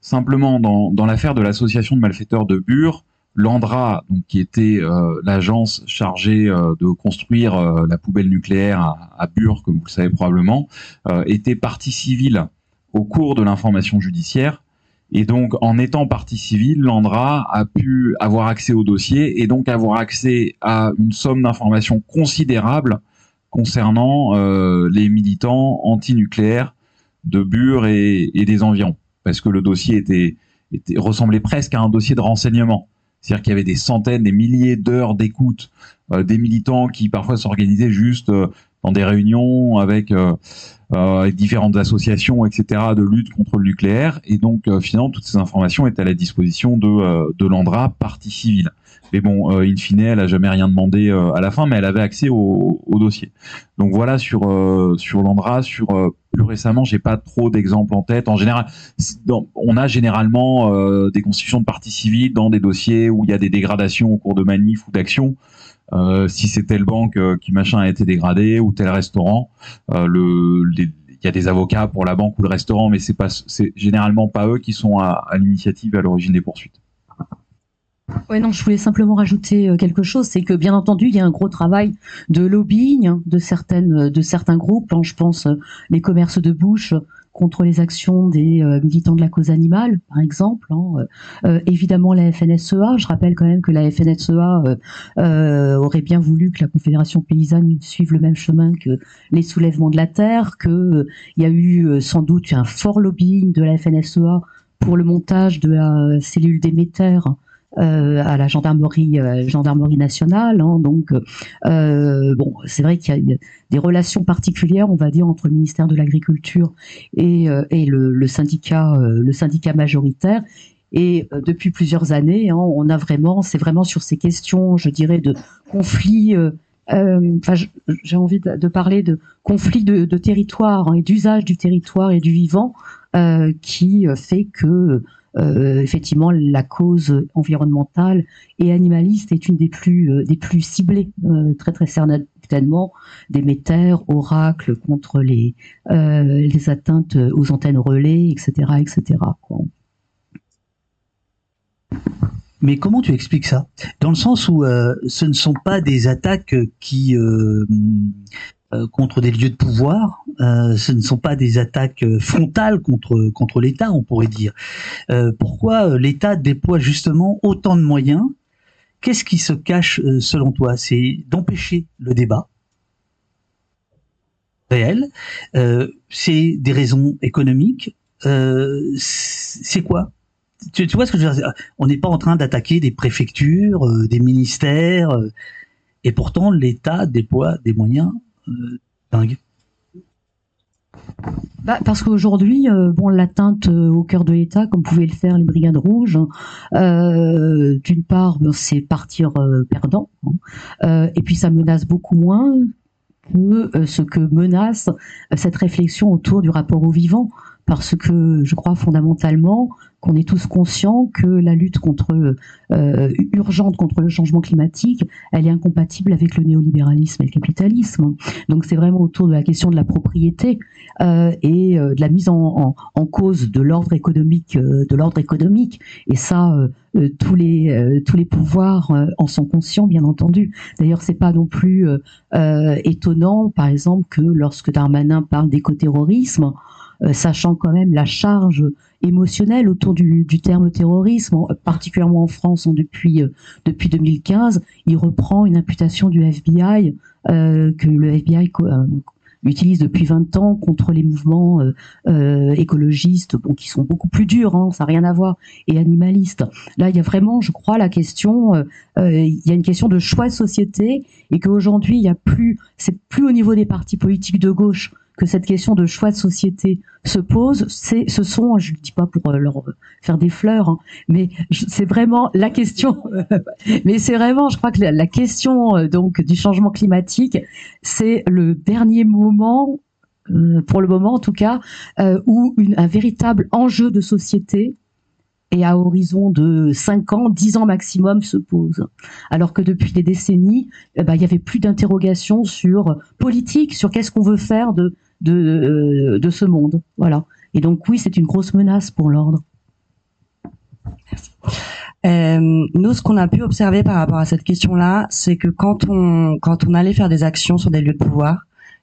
simplement dans l'affaire de l'association de malfaiteurs de Bure, l'Andra, donc qui était euh, l'agence chargée euh, de construire euh, la poubelle nucléaire à, Bure, comme vous le savez probablement, était partie civile au cours de l'information judiciaire. Et donc, en étant partie civile, l'Andra a pu avoir accès au dossier et donc avoir accès à une somme d'informations considérable concernant les militants antinucléaires de Bure et, des environs. Parce que le dossier était, ressemblait presque à un dossier de renseignement. C'est-à-dire qu'il y avait des centaines, des milliers d'heures d'écoute euh, des militants qui parfois s'organisaient juste euh, dans des réunions avec, euh, avec différentes associations, etc., de lutte contre le nucléaire. Et donc, euh, finalement, toutes ces informations étaient à la disposition de, euh, de l'Andra, partie civile. Mais bon, euh, in fine, elle a jamais rien demandé euh, à la fin, mais elle avait accès au, au dossier. Donc voilà sur euh, sur l'Andra, sur euh, plus récemment, j'ai pas trop d'exemples en tête. En général, on a généralement euh, des constitutions de partie civile dans des dossiers où il y a des dégradations au cours de manifs ou d'actions. Euh, si c'est telle banque euh, qui machin a été dégradée ou tel restaurant, euh, le il y a des avocats pour la banque ou le restaurant, mais c'est pas généralement pas eux qui sont à, à l'initiative à l'origine des poursuites. Ouais, non, je voulais simplement rajouter euh, quelque chose, c'est que bien entendu, il y a un gros travail de lobbying hein, de certaines, euh, de certains groupes. hein, je pense euh, les commerces de bouche contre les actions des euh, militants de la cause animale, par exemple. hein, euh, euh, évidemment, la FNSEA. Je rappelle quand même que la FNSEA aurait bien voulu que la Confédération paysanne suive le même chemin que les soulèvements de la terre. Que euh, il y a eu sans doute un fort lobbying de la FNSEA pour le montage de la cellule d'émetteurs euh, à la gendarmerie, euh, nationale. hein. donc, euh, bon, c'est vrai qu'il y a- des relations particulières, on va dire, entre le ministère de l'Agriculture et, le, syndicat, majoritaire. Et depuis plusieurs années, hein, on a vraiment, c'est vraiment sur ces questions, je dirais, de conflits. Enfin, j'ai envie de, parler de conflits de, territoire hein, et d'usage du territoire et du vivant qui fait que euh, effectivement la cause environnementale et animaliste est une des plus euh, des plus ciblées euh, très très certainement des métères oracles contre les les atteintes aux antennes relais etc etc. Mais comment tu expliques ça? Dans le sens où ce ne sont pas des attaques qui contre des lieux de pouvoir, euh, ce ne sont pas des attaques euh, frontales contre contre l'État, on pourrait dire. Euh, pourquoi euh, l'État déploie justement autant de moyens? Qu'est-ce qui se cache euh, selon toi? C'est d'empêcher le débat réel. Euh, c'est des raisons économiques. Euh, c'est quoi? Tu, tu vois ce que je veux dire? On n'est pas en train d'attaquer des préfectures, euh, des ministères, euh, et pourtant l'État déploie des moyens euh. Bah, parce qu'aujourd'hui, euh, bon, l'atteinte euh, au cœur de l'État, comme pouvaient le faire les brigades rouges, euh, d'une part, ben, c'est partir perdant, hein, et puis ça menace beaucoup moins que ce que menace cette réflexion autour du rapport au vivant, parce que je crois fondamentalement qu'on est tous conscients que la lutte contre euh, urgente contre le changement climatique, elle est incompatible avec le néolibéralisme et le capitalisme. Donc c'est vraiment autour de la question de la propriété euh, et euh, de la mise en, en, en cause de l'ordre économique, euh, de l'ordre économique. Et ça, euh, tous les tous les pouvoirs en sont conscients, bien entendu. D'ailleurs, c'est pas non plus étonnant, par exemple, que lorsque Darmanin parle d'écoterrorisme, sachant quand même la charge émotionnelle autour du, du terme terrorisme, en- particulièrement en France hein, depuis euh, depuis 2015, il reprend une imputation du FBI euh, que le FBI euh, utilise depuis 20 ans contre les mouvements euh, euh, écologistes, bon, qui sont beaucoup plus durs, hein, ça n'a rien à voir, et animalistes. Là, il y a vraiment, je crois, la question, euh, euh, il y a une question de choix de société, et qu'aujourd'hui, il y a plus, c'est plus au niveau des partis politiques de gauche que cette question de choix de société se pose, c'est, ce sont, je ne dis pas pour euh, leur faire des fleurs, hein, mais c'est vraiment la question. *laughs* mais c'est vraiment, je crois que la, question euh, donc du changement climatique, c'est le dernier moment, euh, pour le moment en tout cas, euh, où un véritable enjeu de société et à horizon de 5 ans, 10 ans maximum se pose. Alors que depuis des décennies, eh ben, il y avait plus d'interrogations sur politique, sur qu'est-ce qu'on veut faire de, de, euh, de ce monde. Voilà. Et donc oui, c'est une grosse menace pour l'ordre. Euh, nous, ce qu'on a pu observer par rapport à cette question-là, c'est que quand on quand on allait faire des actions sur des lieux de pouvoir,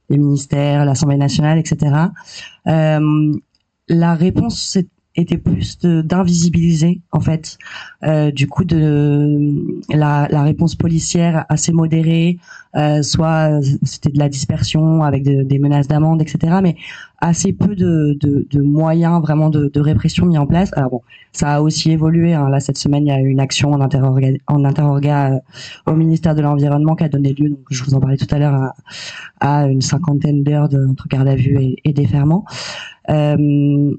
les ministères, l'Assemblée nationale, etc., euh, la réponse c'est- était plus d'invisibiliser en fait. Euh, du coup de la, la réponse policière assez modérée euh, soit c'était de la dispersion avec de- des menaces d'amende etc mais assez peu de, de, de moyens vraiment de, répression mis en place. Alors bon ça a aussi évolué hein. là cette semaine il y a eu une action en interroga, en interroga euh, au ministère de l'environnement qui a donné lieu donc je vous en parlais tout à l'heure à, à une cinquantaine d'heures entre garde à vue et, et déferment euh,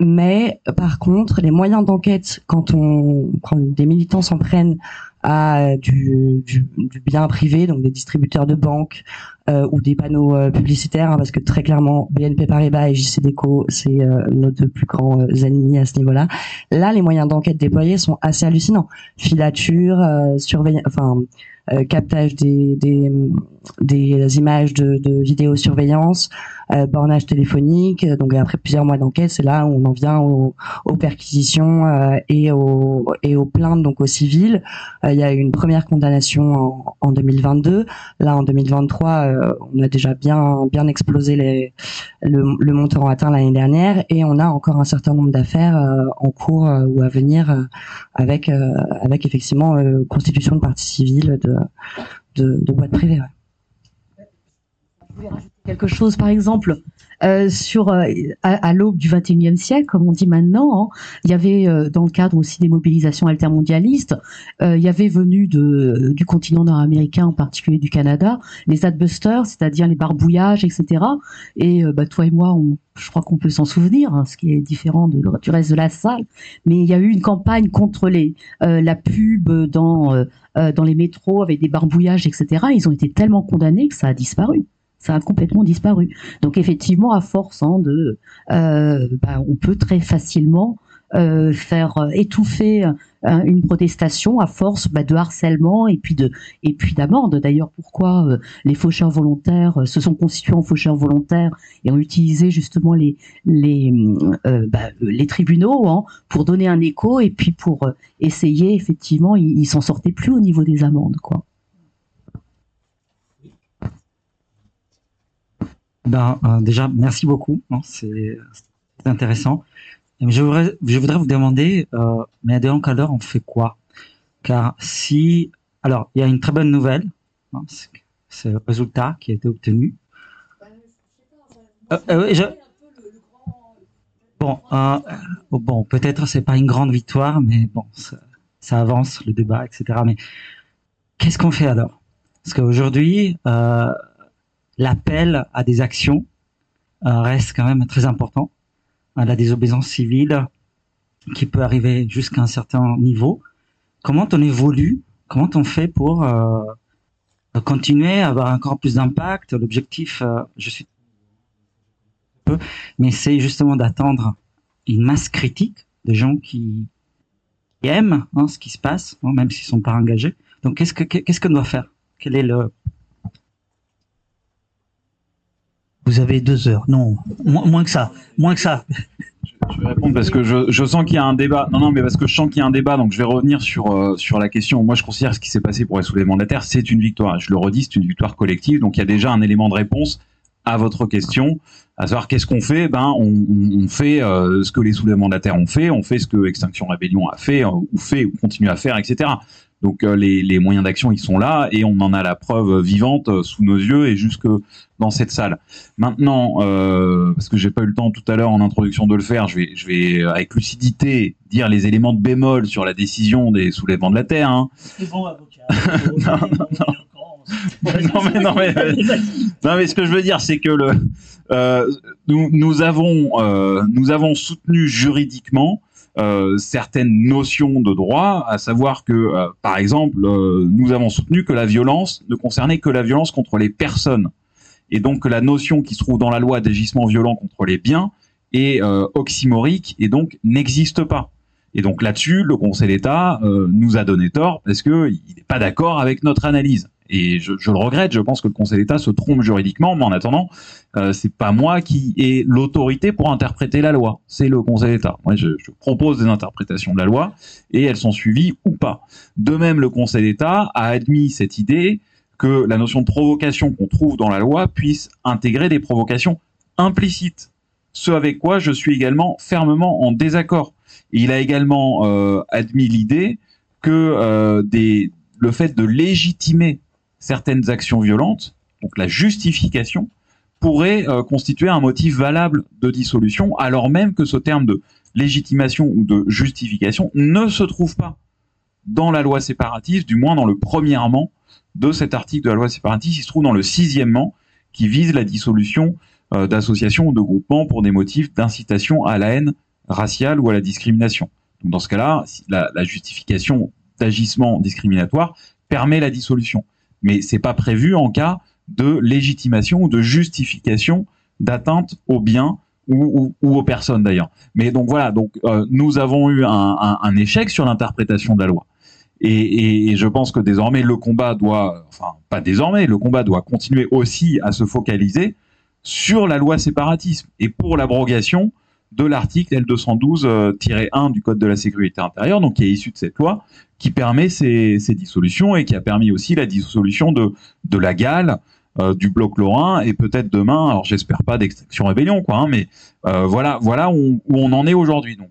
mais par contre, les moyens d'enquête, quand on quand des militants s'en prennent à du, du, du bien privé, donc des distributeurs de banques euh, ou des panneaux euh, publicitaires, hein, parce que très clairement BNP Paribas et JCDecaux, c'est euh, nos plus grands euh, ennemis à ce niveau-là. Là, les moyens d'enquête déployés sont assez hallucinants. Filature, euh, surveillance, enfin euh, captage des, des des images de, de vidéosurveillance, bornage téléphonique. Donc après plusieurs mois d'enquête, c'est là où on en vient aux, aux perquisitions euh, et aux et aux plaintes donc aux civils. Euh, il y a eu une première condamnation en, en 2022. Là en 2023, euh, on a déjà bien bien explosé les, le, le montant atteint l'année dernière et on a encore un certain nombre d'affaires euh, en cours euh, ou à venir euh, avec euh, avec effectivement euh, constitution de partie civile de de, de boîtes privées. ouais. Quelque chose, par exemple, euh, sur euh, à, l'aube du 21e siècle, comme on dit maintenant, hein, il y avait euh, dans le cadre aussi des mobilisations altermondialistes, il y avait venu du continent nord-américain, en particulier du Canada, les adbusters, c'est-à-dire les barbouillages, etc. Et bah, toi et moi, je crois qu'on peut s'en souvenir, hein, ce qui est différent du reste de la salle. Mais il y a eu une campagne contre les la pub dans les métros avec des barbouillages, etc. Ils ont été tellement condamnés que ça a disparu ça a complètement disparu. Donc effectivement, à force hein, de, euh, bah, on peut très facilement euh, faire euh, étouffer euh, une protestation à force bah, de harcèlement et puis de et puis d'amende. D'ailleurs, pourquoi les faucheurs volontaires se sont constitués en faucheurs volontaires et ont utilisé justement les les bah, tribunaux hein, pour donner un écho et puis pour essayer effectivement, ils, ils s'en sortaient plus au niveau des amendes, quoi. Ben, euh, déjà, merci beaucoup. hein, c'est intéressant. Je voudrais, vous demander, euh, mais quelle heure on fait quoi? Car si, alors, il y a une très bonne nouvelle, hein, c'est le résultat qui a été obtenu. Euh, euh, je- Bon, euh, bon, peut-être c'est pas une grande victoire, mais bon, ça, avance le débat, etc. Mais qu'est-ce qu'on fait alors? Parce qu'aujourd'hui, l'appel à des actions euh, reste quand même très important. À la désobéissance civile qui peut arriver jusqu'à un certain niveau. Comment on évolue? Comment on fait pour euh, continuer à avoir encore plus d'impact? L'objectif, euh, je suis peu, mais c'est justement d'attendre une masse critique de gens qui, aiment hein, ce qui se passe, hein, même s'ils sont pas engagés. Donc, qu'est-ce que qu'est-ce qu'on doit faire? Quel est le Vous avez deux heures. Non, moins, que ça. Moins que ça. Je vais répondre parce que je, sens qu'il y a un débat. Non, non, mais parce que je sens qu'il y a un débat, donc je vais revenir sur, euh, sur la question. Moi, je considère ce qui s'est passé pour les soulèvements de c'est une victoire. Je le redis, c'est une victoire collective. Donc, il y a déjà un élément de réponse à votre question, à savoir qu'est-ce qu'on fait? Ben, on, fait euh, ce que les soulèvements de ont fait, on fait ce que Extinction Rébellion a fait, euh, ou fait, ou continue à faire, etc. Donc, euh, les, les moyens d'action, ils sont là, et on en a la preuve vivante euh, sous nos yeux et jusque dans cette salle. Maintenant, euh, parce que j'ai pas eu le temps tout à l'heure en introduction de le faire, je vais, je vais euh, avec lucidité dire les éléments de bémol sur la décision des soulèvements de la Terre. Hein. C'est bon, avocat. *laughs* non, non, *laughs* non, mais, non, mais, non, mais ce que je veux dire, c'est que le, Euh, nous, nous avons euh, nous avons soutenu juridiquement certaines notions de droit, à savoir que, euh, par exemple, euh, nous avons soutenu que la violence ne concernait que la violence contre les personnes, et donc que la notion qui se trouve dans la loi d'agissement violent contre les biens est euh, oxymorique et donc n'existe pas. Et donc là-dessus, le Conseil d'État euh, nous a donné tort parce que il n'est pas d'accord avec notre analyse. Et je, le regrette. Je pense que le Conseil d'État se trompe juridiquement, mais en attendant, euh, c'est pas moi qui ai l'autorité pour interpréter la loi. C'est le Conseil d'État. Moi, je, propose des interprétations de la loi et elles sont suivies ou pas. De même, le Conseil d'État a admis cette idée que la notion de provocation qu'on trouve dans la loi puisse intégrer des provocations implicites. Ce avec quoi je suis également fermement en désaccord. Il a également euh, admis l'idée que euh, le fait de légitimer certaines actions violentes, donc la justification, pourrait euh, constituer un motif valable de dissolution, alors même que ce terme de légitimation ou de justification ne se trouve pas dans la loi séparatiste, du moins dans le premièrement de cet article de la loi séparatiste, il se trouve dans le sixièmement qui vise la dissolution euh, d'associations ou de groupements pour des motifs d'incitation à la haine raciale ou à la discrimination. Dans ce cas-là, la justification d'agissement discriminatoire permet la dissolution, mais c'est pas prévu en cas de légitimation ou de justification d'atteinte aux biens ou, aux personnes d'ailleurs. Mais donc voilà, donc euh, nous avons eu un, échec sur l'interprétation de la loi. Et, et, je pense que désormais le combat doit, enfin pas désormais, le combat doit continuer aussi à se focaliser sur la loi séparatisme et pour l'abrogation de l'article L212-1 du Code de la sécurité intérieure, donc qui est issu de cette loi, qui permet ces, dissolutions et qui a permis aussi la dissolution de, la Galle, euh, du bloc lorrain et peut-être demain, alors j'espère pas d'extraction rébellion, quoi, hein, mais euh, voilà, voilà où, on en est aujourd'hui. Donc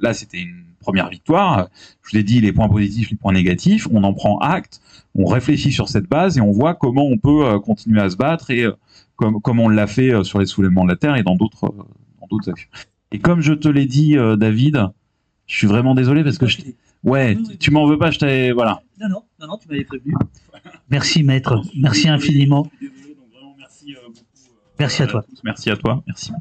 là, c'était une première victoire. Je vous ai dit les points positifs, les points négatifs. On en prend acte, on réfléchit sur cette base et on voit comment on peut euh, continuer à se battre et euh, comme, comme on l'a fait euh, sur les soulèvements de la terre et dans d'autres dans d'autres actions. Et comme je te l'ai dit, euh, David, je suis vraiment désolé parce que je ouais, tu m'en veux pas, je t'avais voilà. Non, non, non, non, tu m'avais prévenu. Merci maître, merci infiniment. Merci à toi. Merci à toi, merci.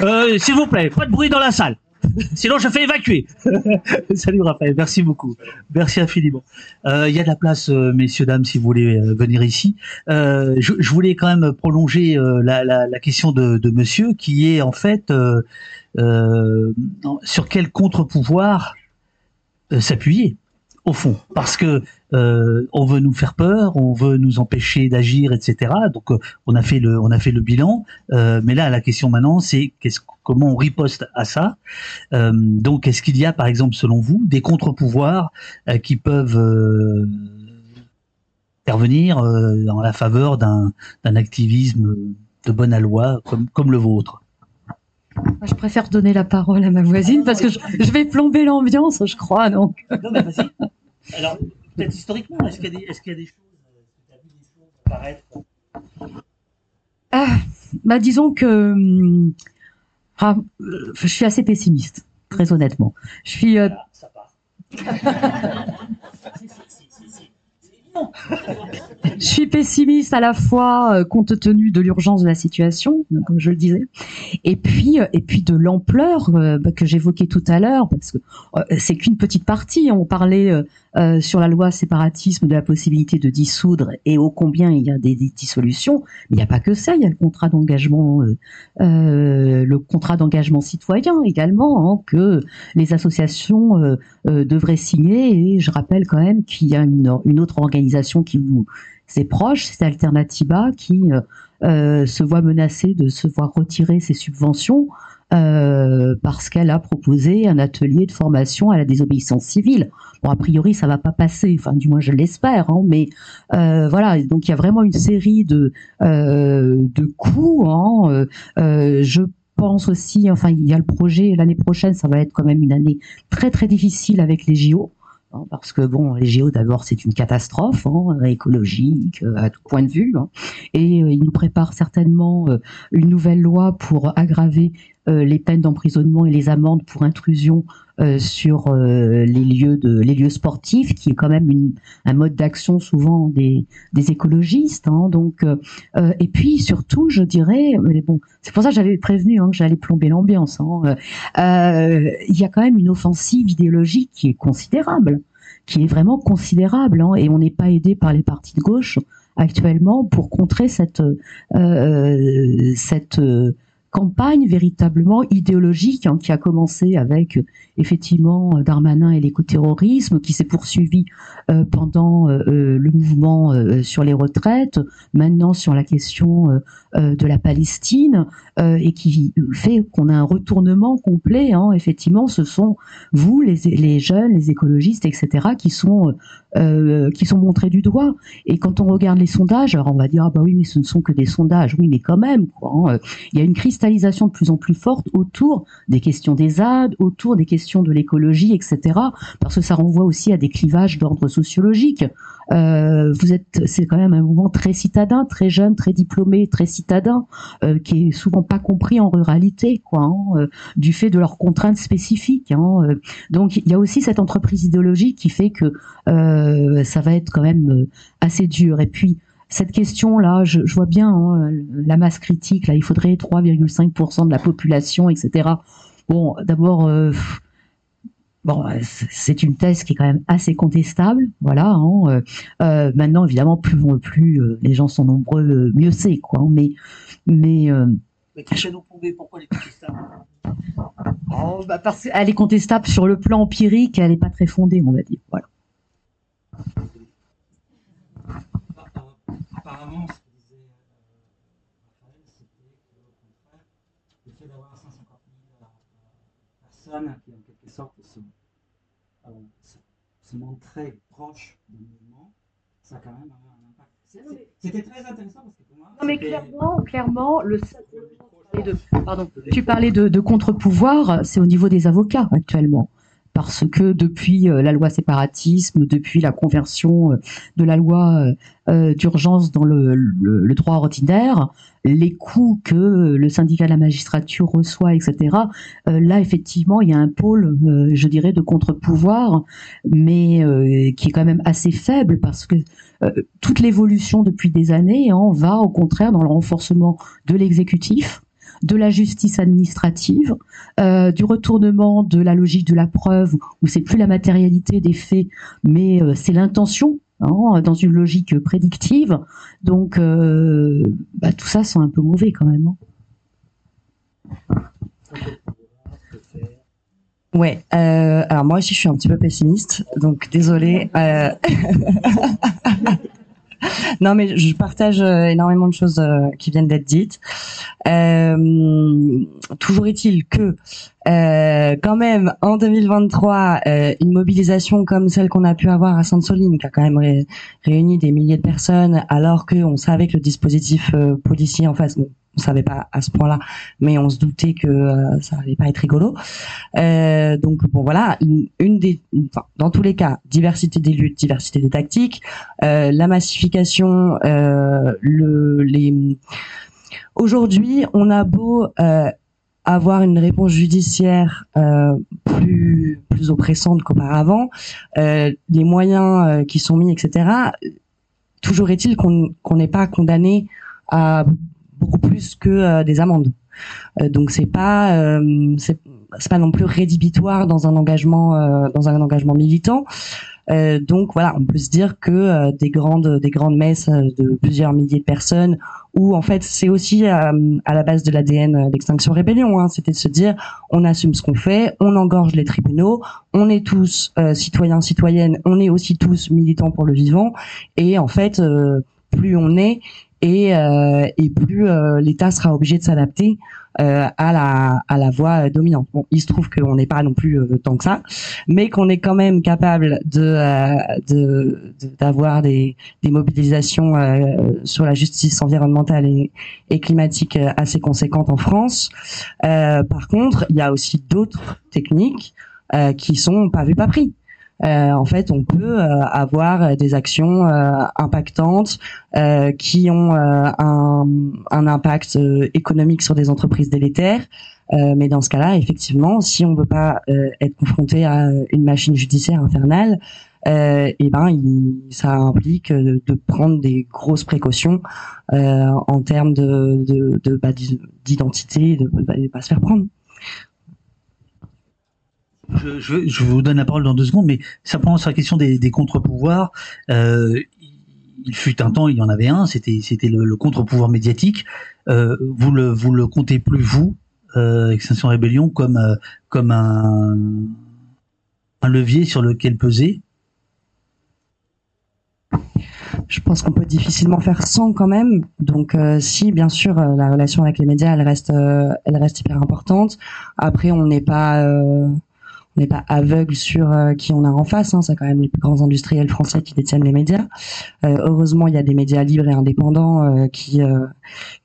Euh, S'il vous plaît, pas de bruit dans la salle. Sinon, je fais évacuer. *laughs* Salut Raphaël, merci beaucoup. Merci infiniment. Euh, Il y a de la place, euh, messieurs, dames, si vous voulez euh, venir ici. Je, voulais quand même prolonger la, question de, monsieur, qui est en fait sur quel contre-pouvoir s'appuyer au fond, parce que euh, on veut nous faire peur, on veut nous empêcher d'agir, etc. Donc euh, on a fait le on a fait le bilan, euh, mais là la question maintenant c'est qu'est-ce comment on riposte à ça? donc est-ce qu'il y a par exemple selon vous des contre-pouvoirs qui peuvent intervenir en la faveur d'un d'un activisme de bonne loi comme comme le vôtre? Je préfère donner la parole à ma voisine parce que je, je vais plomber l'ambiance, je crois. Donc. Non, mais vas-y. Alors, peut-être historiquement, est-ce qu'il y, est qu y, a des choses, est-ce que tu as vu des choses apparaître ah, bah, Disons que ah, je suis assez pessimiste, très honnêtement. Je suis. Euh... Ah, ça part. *laughs* *laughs* je suis pessimiste à la fois euh, compte tenu de l'urgence de la situation, comme je le disais, et puis euh, et puis de l'ampleur euh, bah, que j'évoquais tout à l'heure, parce que euh, c'est qu'une petite partie. On parlait euh, sur la loi séparatisme de la possibilité de dissoudre et ô combien il y a des, dissolutions. Mais il n'y a pas que ça. Il y a le contrat d'engagement, le contrat d'engagement citoyen également hein, que les associations devraient signer. Et je rappelle quand même qu'il y a une, autre organisation qui vous c'est proche, c'est Alternativa qui euh, euh, se voit menacée de se voir retirer ses subventions euh, parce qu'elle a proposé un atelier de formation à la désobéissance civile. Bon, a priori, ça va pas passer, enfin, du moins, je l'espère, hein, mais euh, voilà. Donc, il y a vraiment une série de euh, de coûts. Hein, je pense aussi, enfin, il y a le projet l'année prochaine, ça va être quand même une année très très difficile avec les JO. Hein, parce que bon, les géos d'abord c'est une catastrophe hein, écologique euh, à tout point de vue, hein, et euh, il nous prépare certainement euh, une nouvelle loi pour aggraver les peines d'emprisonnement et les amendes pour intrusion sur les lieux de les lieux sportifs, qui est quand même une, un mode d'action souvent des, des écologistes. Hein, donc, et puis surtout, je dirais, bon, c'est pour ça que j'avais prévenu hein, que j'allais plomber l'ambiance. Hein, il y a quand même une offensive idéologique qui est considérable qui est vraiment considérable, hein, et on n'est pas aidé par les partis de gauche actuellement pour contrer cette euh, cette euh, campagne véritablement idéologique hein, qui a commencé avec effectivement Darmanin et l'écoterrorisme, qui s'est poursuivi euh, pendant euh, euh, le mouvement sur les retraites, maintenant sur la question de la Palestine, et qui fait qu'on a un retournement complet. Hein, effectivement, ce sont vous, les, jeunes, les écologistes, etc., qui sont qui sont montrés du doigt. Et quand on regarde les sondages, alors on va dire ah bah oui, mais ce ne sont que des sondages. Oui, mais quand même, hein, il y a une cristallisation de plus en plus forte autour des questions des ZAD, autour des questions de l'écologie, etc. Parce que ça renvoie aussi à des clivages d'ordre sociologique. Euh, vous êtes, c'est quand même un mouvement très citadin, très jeune, très diplômé, très citadin, euh, qui est souvent pas compris en ruralité, hein, euh, du fait de leurs contraintes spécifiques. Hein, donc il y a aussi cette entreprise idéologique qui fait que ça va être quand même assez dur. Et puis cette question-là, je, vois bien hein, la masse critique. Là, il faudrait 3,5% de la population, etc. Bon, d'abord, Bon, euh, c'est une thèse qui est quand même assez contestable, voilà. Hein, euh, euh, maintenant, évidemment, plus, plus les gens sont nombreux, mieux c'est, quoi. Hein, mais, mais, mais pourquoi elle est contestable? Oh, bah parce qu'elle est contestable sur le plan empirique, elle n'est pas très fondée, on va dire. Voilà. Apparemment, ce que disait Raphaël, c'était le fait d'avoir 150 000 personnes qui, en quelque sorte, se se montre très proche du mouvement, ça a quand même un impact. C'était très intéressant parce que pour moi. Non, mais clairement, clairement, le de, pardon, tu parlais de, de contre-pouvoir, c'est au niveau des avocats actuellement parce que depuis euh, la loi séparatisme, depuis la conversion euh, de la loi euh, d'urgence dans le, droit ordinaire, les coûts que le syndicat de la magistrature reçoit, etc. là, effectivement, il y a un pôle, je dirais, de contre-pouvoir, mais qui est quand même assez faible parce que toute l'évolution depuis des années hein, va au contraire dans le renforcement de l'exécutif de la justice administrative, euh, du retournement de la logique de la preuve, où c'est plus la matérialité des faits, mais euh, c'est l'intention. Hein, dans une logique prédictive, donc euh, bah, tout ça sont un peu mauvais quand même. Hein. Ouais, alors moi aussi je suis un petit peu pessimiste, donc désolé. *laughs* *laughs* non, mais je partage euh, énormément de choses euh, qui viennent d'être dites. Euh, toujours est-il que quand même en 2023, euh, une mobilisation comme celle qu'on a pu avoir à Sainte-Soline, qui a quand même réuni des milliers de personnes, alors qu'on savait que le dispositif policier en face, on savait pas à ce point-là, mais on se doutait que euh, ça allait pas être rigolo. Euh, donc bon voilà, une, des, dans tous les cas, diversité des luttes, diversité des tactiques, euh, la massification, le, les. Aujourd'hui, on a beau avoir une réponse judiciaire plus plus oppressante qu'auparavant, les moyens qui sont mis, etc. Toujours est-il qu'on qu'on n'est pas condamné à beaucoup plus que euh, des amendes. Euh, donc c'est pas euh, c'est pas non plus rédhibitoire dans un engagement dans un engagement militant. Euh, donc voilà, on peut se dire que des grandes des grandes messes de plusieurs milliers de personnes, où en fait c'est aussi à la base de l'ADN d'Extinction Rébellion, hein, c'était de se dire on assume ce qu'on fait, on engorge les tribunaux, on est tous citoyens citoyennes, on est aussi tous militants pour le vivant, et en fait plus on est et, euh, et plus euh, l'État sera obligé de s'adapter euh, à la à la voie dominante. Bon, il se trouve qu'on n'est pas non plus tant que ça, mais qu'on est quand même capable de de d'avoir des des mobilisations sur la justice environnementale et, et climatique assez conséquentes en France. par contre, il y a aussi d'autres techniques qui sont pas vues pas pris. Euh, en fait, on peut euh, avoir des actions euh, impactantes qui ont un, un, impact économique sur des entreprises délétères. mais dans ce cas-là, effectivement, si on ne veut pas être confronté à une machine judiciaire infernale, et eh ben, il, ça implique de, prendre des grosses précautions en termes de, de, de bah, d'identité, de ne pas se faire prendre. Je, vous donne la parole dans deux secondes, mais simplement sur la question des, contre-pouvoirs, euh, il fut un temps, il y en avait un, c'était le, contre-pouvoir médiatique. Euh, vous le vous le comptez plus vous, euh, Extinction Rébellion, comme euh, comme un un levier sur lequel peser? Je pense qu'on peut difficilement faire sans quand même. Donc si bien sûr la relation avec les médias elle reste elle reste hyper importante. Après on n'est pas n'est pas aveugle sur euh, qui on a en face. Hein. C'est quand même les plus grands industriels français qui détiennent les médias. Euh, heureusement, il y a des médias libres et indépendants euh, qui,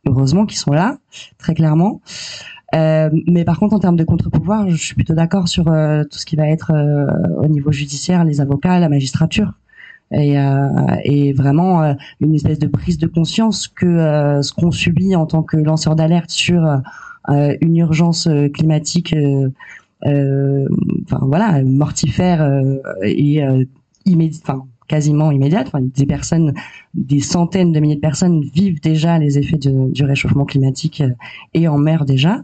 heureusement, qui sont là, très clairement. mais par contre, en termes de contre-pouvoir, je suis plutôt d'accord sur tout ce qui va être au niveau judiciaire, les avocats, la magistrature. Et, vraiment une espèce de prise de conscience que ce qu'on subit en tant que lanceur d'alerte sur une urgence climatique enfin voilà, mortifère euh, et euh, enfin quasiment immédiate. Enfin, des personnes, des centaines de milliers de personnes vivent déjà les effets du réchauffement climatique et en mer déjà.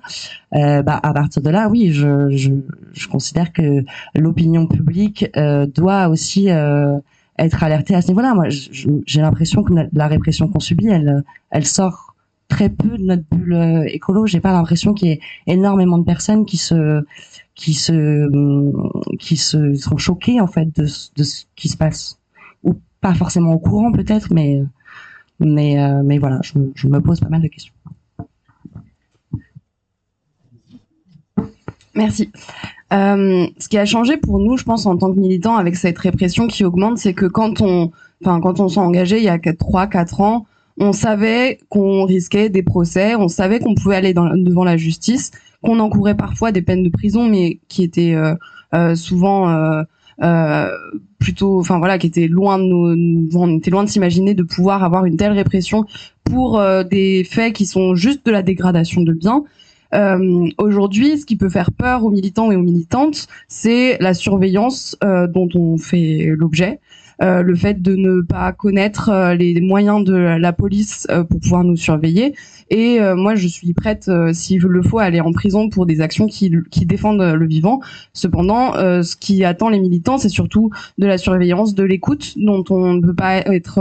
Euh, bah, à partir de là, oui, je, je, je considère que l'opinion publique euh, doit aussi euh, être alertée à ce niveau-là. Moi, j'ai l'impression que la répression qu'on subit, elle, elle sort très peu de notre bulle écolo. J'ai pas l'impression qu'il y ait énormément de personnes qui se qui se qui se sont choqués en fait de, de ce qui se passe. Ou pas forcément au courant peut-être mais mais euh, mais voilà je, me pose pas mal de questions. Merci. Euh, ce qui a changé pour nous je pense en tant que militants avec cette répression qui augmente c'est que quand on enfin quand on s'est engagé il y a 3 4 ans on savait qu'on risquait des procès on savait qu'on pouvait aller devant la justice qu'on encourait parfois des peines de prison, mais qui étaient euh, euh, souvent euh, plutôt, enfin voilà, qui étaient loin de nous, on était loin de s'imaginer de pouvoir avoir une telle répression pour des faits qui sont juste de la dégradation de biens. Euh, Aujourd'hui, ce qui peut faire peur aux militants et aux militantes, c'est la surveillance euh, dont on fait l'objet. Euh, le fait de ne pas connaître euh, les moyens de la police euh, pour pouvoir nous surveiller. Et moi, je suis prête, s'il le faut, à aller en prison pour des actions qui, qui défendent le vivant. Cependant, ce qui attend les militants, c'est surtout de la surveillance, de l'écoute, dont on ne peut pas être,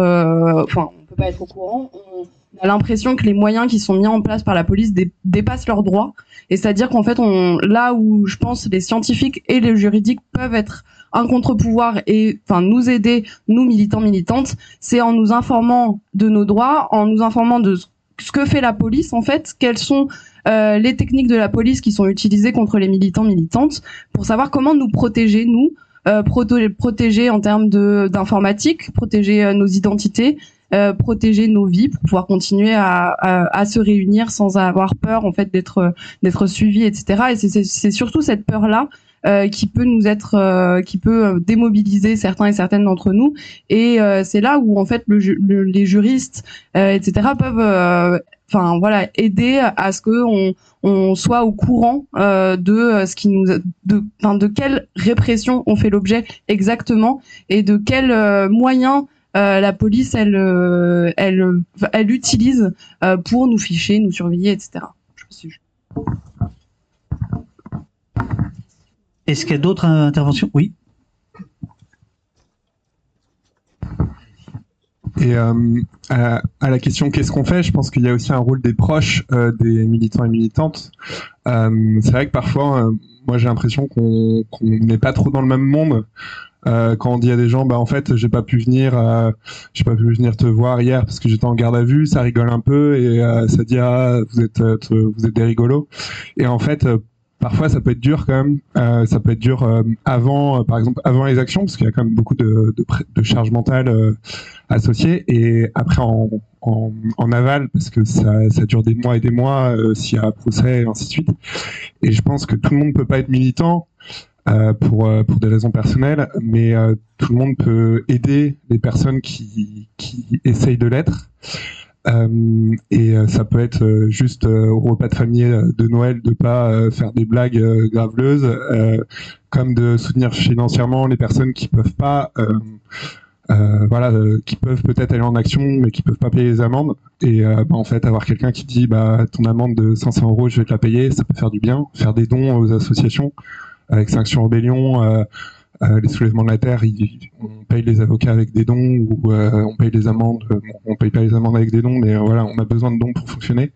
enfin, on peut pas être au courant. On, a l'impression que les moyens qui sont mis en place par la police dépassent leurs droits. Et c'est-à-dire qu'en fait, on, là où je pense les scientifiques et les juridiques peuvent être un contre-pouvoir et enfin nous aider, nous militants militantes, c'est en nous informant de nos droits, en nous informant de ce que fait la police en fait, quelles sont euh, les techniques de la police qui sont utilisées contre les militants militantes pour savoir comment nous protéger nous, euh, protéger en termes d'informatique, protéger euh, nos identités. Protéger nos vies pour pouvoir continuer à, à, à, se réunir sans avoir peur en fait d'être d'être suivi etc et c'est surtout cette peur là euh, qui peut nous être, euh, qui peut euh, démobiliser certains et certaines d'entre nous. Et c'est là où en fait le, les juristes, etc. peuvent, enfin voilà, aider à ce que on, on soit au courant de ce qui nous, de, de quelle répression on fait l'objet exactement et de quels moyens la police elle, elle, elle utilise pour nous ficher, nous surveiller, etc. Je est-ce qu'il y a d'autres interventions? Oui. Et euh, à, la question qu'est-ce qu'on fait, je pense qu'il y a aussi un rôle des proches euh, des militants et militantes. Euh, c'est vrai que parfois, moi j'ai l'impression qu'on n'est pas trop dans le même monde. quand on dit à des gens, bah en fait, j'ai pas pu venir, j'ai pas pu venir te voir hier parce que j'étais en garde à vue, ça rigole un peu et ça dit ah vous êtes vous êtes des rigolos. Et en fait, parfois ça peut être dur quand même. Euh, ça peut être dur euh, avant, euh, par exemple, avant les actions, parce qu'il y a quand même beaucoup de, de, de charge mentale euh, associée, et après en, en, en, aval, parce que ça, ça dure des mois et des mois s'il y a un procès et ainsi de suite. Et je pense que tout le monde peut pas être militant. euh, pour, euh, pour des raisons personnelles, mais euh, tout le monde peut aider les personnes qui, qui essayent de l'être. Euh, et euh, ça peut être euh, juste au repas de famille de Noël de pas faire des blagues graveleuses, comme de soutenir financièrement les personnes qui peuvent pas, voilà, qui peuvent peut-être aller en action mais qui peuvent pas payer les amendes. Et bah, en fait, avoir quelqu'un qui dit bah ton amende de 500 euros, je vais te la payer, ça peut faire du bien. Faire des dons aux associations avec Sanction Rebellion. Euh, les soulèvements de la terre, on paye les avocats avec des dons ou euh, on paye les amendes. on paye pas les amendes avec des dons, mais euh, voilà, on a besoin de dons pour fonctionner.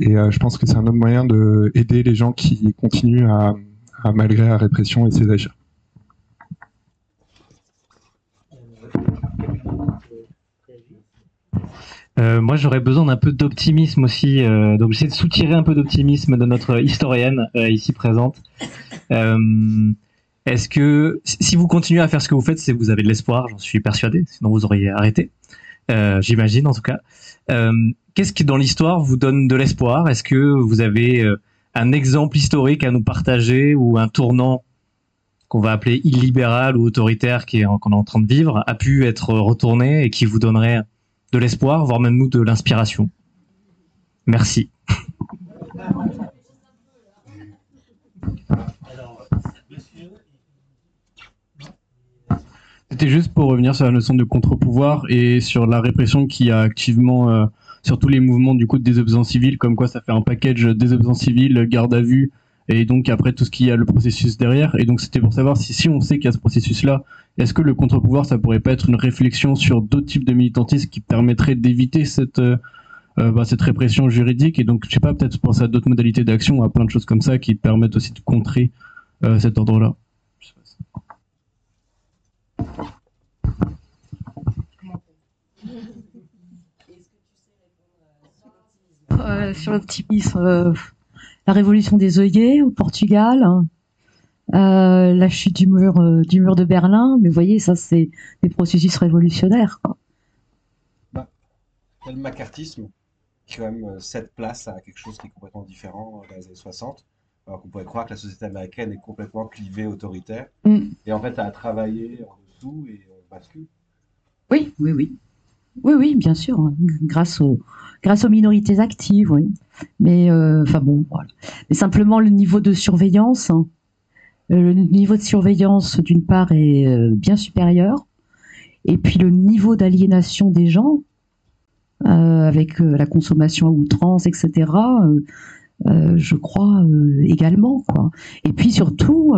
Et je pense que c'est un autre moyen de aider les gens qui continuent à, malgré la répression et ses achats. Euh, moi, j'aurais besoin d'un peu d'optimisme aussi. donc, j'essaie de soutirer un peu d'optimisme de notre historienne ici présente. Est-ce que si vous continuez à faire ce que vous faites, c'est que vous avez de l'espoir, j'en suis persuadé, sinon vous auriez arrêté. Euh, J'imagine en tout cas. Euh, Qu'est-ce qui dans l'histoire vous donne de l'espoir? Est-ce que vous avez euh, un exemple historique à nous partager ou un tournant qu'on va appeler illibéral ou autoritaire qu'on est en train de vivre a pu être retourné et qui vous donnerait de l'espoir, voire même nous de l'inspiration? Merci. C'était juste pour revenir sur la notion de contre-pouvoir et sur la répression qui a activement euh, sur tous les mouvements du coup de désobéissance civile, comme quoi ça fait un package désobéissance civile, garde à vue et donc après tout ce qui a le processus derrière. Et donc c'était pour savoir si si on sait qu'il y a ce processus-là, est-ce que le contre-pouvoir ça pourrait pas être une réflexion sur d'autres types de militantisme qui permettraient d'éviter cette euh, euh, bah, cette répression juridique? Et donc je sais pas peut-être penser à d'autres modalités d'action, à plein de choses comme ça qui permettent aussi de contrer cet ordre-là. Euh, sur l'optimisme, euh, la révolution des œillets au Portugal, euh, la chute du mur, euh, du mur de Berlin, mais vous voyez, ça c'est des processus révolutionnaires. quoi. Il y a le macartisme qui quand même euh, cède place à quelque chose qui est complètement différent euh, dans les années 60. Alors qu'on pourrait croire que la société américaine est complètement clivée, autoritaire. Mm. Et en fait, à travailler en dessous et on bascule. Oui, oui, oui. Oui, oui, bien sûr, hein, grâce aux, minorités actives, oui. Mais, euh, simplement, le niveau de surveillance, hein, euh, le niveau de surveillance, d'une part, est euh, bien supérieur. Et puis, le niveau d'aliénation des gens, avec la consommation à outrance, etc., je crois également, quoi. Et puis, surtout,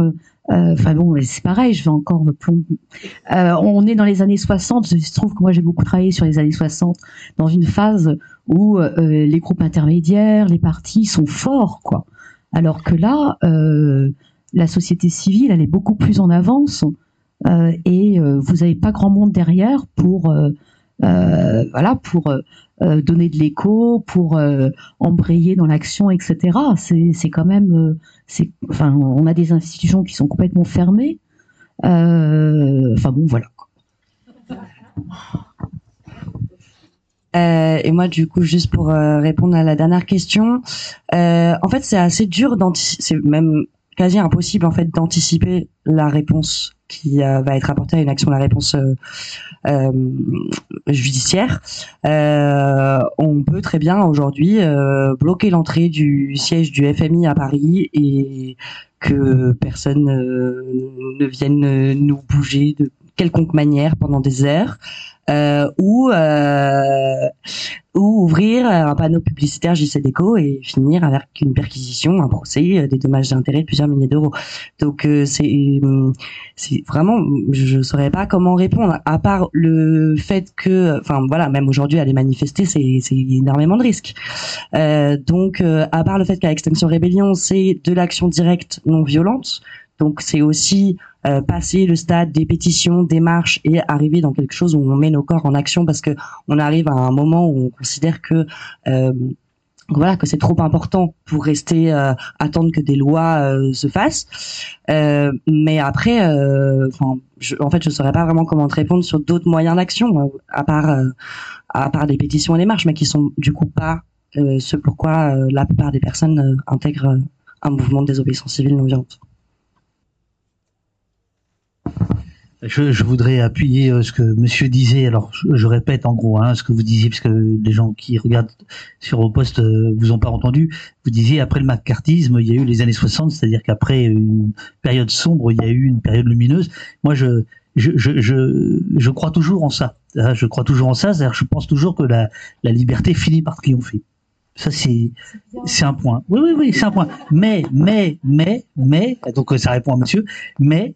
euh, enfin bon, c'est pareil, je vais encore plomber. Euh, on est dans les années 60. Je trouve que moi j'ai beaucoup travaillé sur les années 60 dans une phase où euh, les groupes intermédiaires, les partis sont forts, quoi. Alors que là, euh, la société civile, elle est beaucoup plus en avance euh, et vous n'avez pas grand monde derrière pour euh, voilà pour euh, euh, donner de l'écho, pour embrayer dans l'action, etc. C'est quand même enfin on a des institutions qui sont complètement fermées. Enfin bon voilà. Et moi, du coup, juste pour répondre à la dernière question, en fait, c'est assez dur d'anticiper, même quasi impossible en fait d'anticiper la réponse qui euh, va être apportée à une action, la réponse euh, euh, judiciaire. Euh, on peut très bien aujourd'hui bloquer l'entrée du siège du FMI à Paris et que personne ne vienne nous bouger de quelconque manière pendant des heures. Euh, ou euh, ou ouvrir un panneau publicitaire JCDECO et finir avec une perquisition, un procès, euh, des dommages d'intérêt de plusieurs milliers d'euros. Donc c'est c'est vraiment, je saurais pas comment répondre à part le fait que, enfin voilà, même aujourd'hui aller manifester, c'est c'est énormément de risques. Euh, donc à part le fait qu'à Extinction Rébellion, c'est de l'action directe non violente. Donc c'est aussi euh, passer le stade des pétitions, des marches et arriver dans quelque chose où on met nos corps en action parce que on arrive à un moment où on considère que euh, voilà que c'est trop important pour rester euh, attendre que des lois euh, se fassent. Euh, mais après, euh, je, en fait, je saurais pas vraiment comment te répondre sur d'autres moyens d'action à part à part des pétitions et des marches, mais qui sont du coup pas ce pourquoi la plupart des personnes intègrent un mouvement de désobéissance civile non violente. Je, je voudrais appuyer euh, ce que Monsieur disait. Alors, je, répète en gros hein, ce que vous disiez, parce que les gens qui regardent sur vos postes euh, vous ont pas entendu. Vous disiez après le macartisme, il y a eu les années 60, c'est-à-dire qu'après une période sombre, il y a eu une période lumineuse. Moi, je je, je, je, je crois toujours en ça. Hein, Je crois toujours en ça. C'est-à-dire, je pense toujours que la, la liberté finit par triompher. Ça, c'est, c'est un point. Oui, oui, oui, c'est un point. Mais, mais, mais, mais, donc euh, ça répond à monsieur, mais,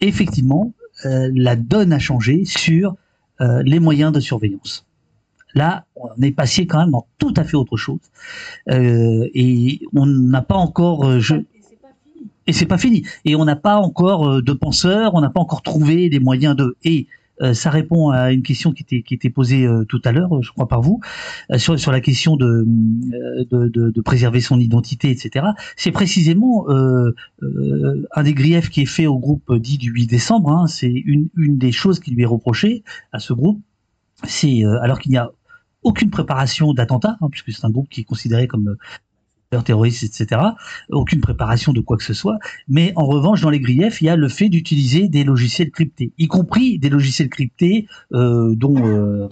effectivement, euh, la donne a changé sur euh, les moyens de surveillance. Là, on est passé quand même dans tout à fait autre chose. Euh, et on n'a pas encore. je... Et c'est pas fini. Et on n'a pas encore de penseurs, on n'a pas encore trouvé les moyens de. Et ça répond à une question qui était, qui était posée euh, tout à l'heure, je crois par vous, euh, sur, sur la question de, euh, de, de, de préserver son identité, etc. C'est précisément euh, euh, un des griefs qui est fait au groupe dit du 8 décembre. hein. c'est une, une des choses qui lui est reprochée à ce groupe. C'est euh, alors qu'il n'y a aucune préparation d'attentat, hein, puisque c'est un groupe qui est considéré comme euh, terroriste, etc. Aucune préparation de quoi que ce soit. Mais en revanche, dans les griefs, il y a le fait d'utiliser des logiciels cryptés, y compris des logiciels cryptés euh, dont euh,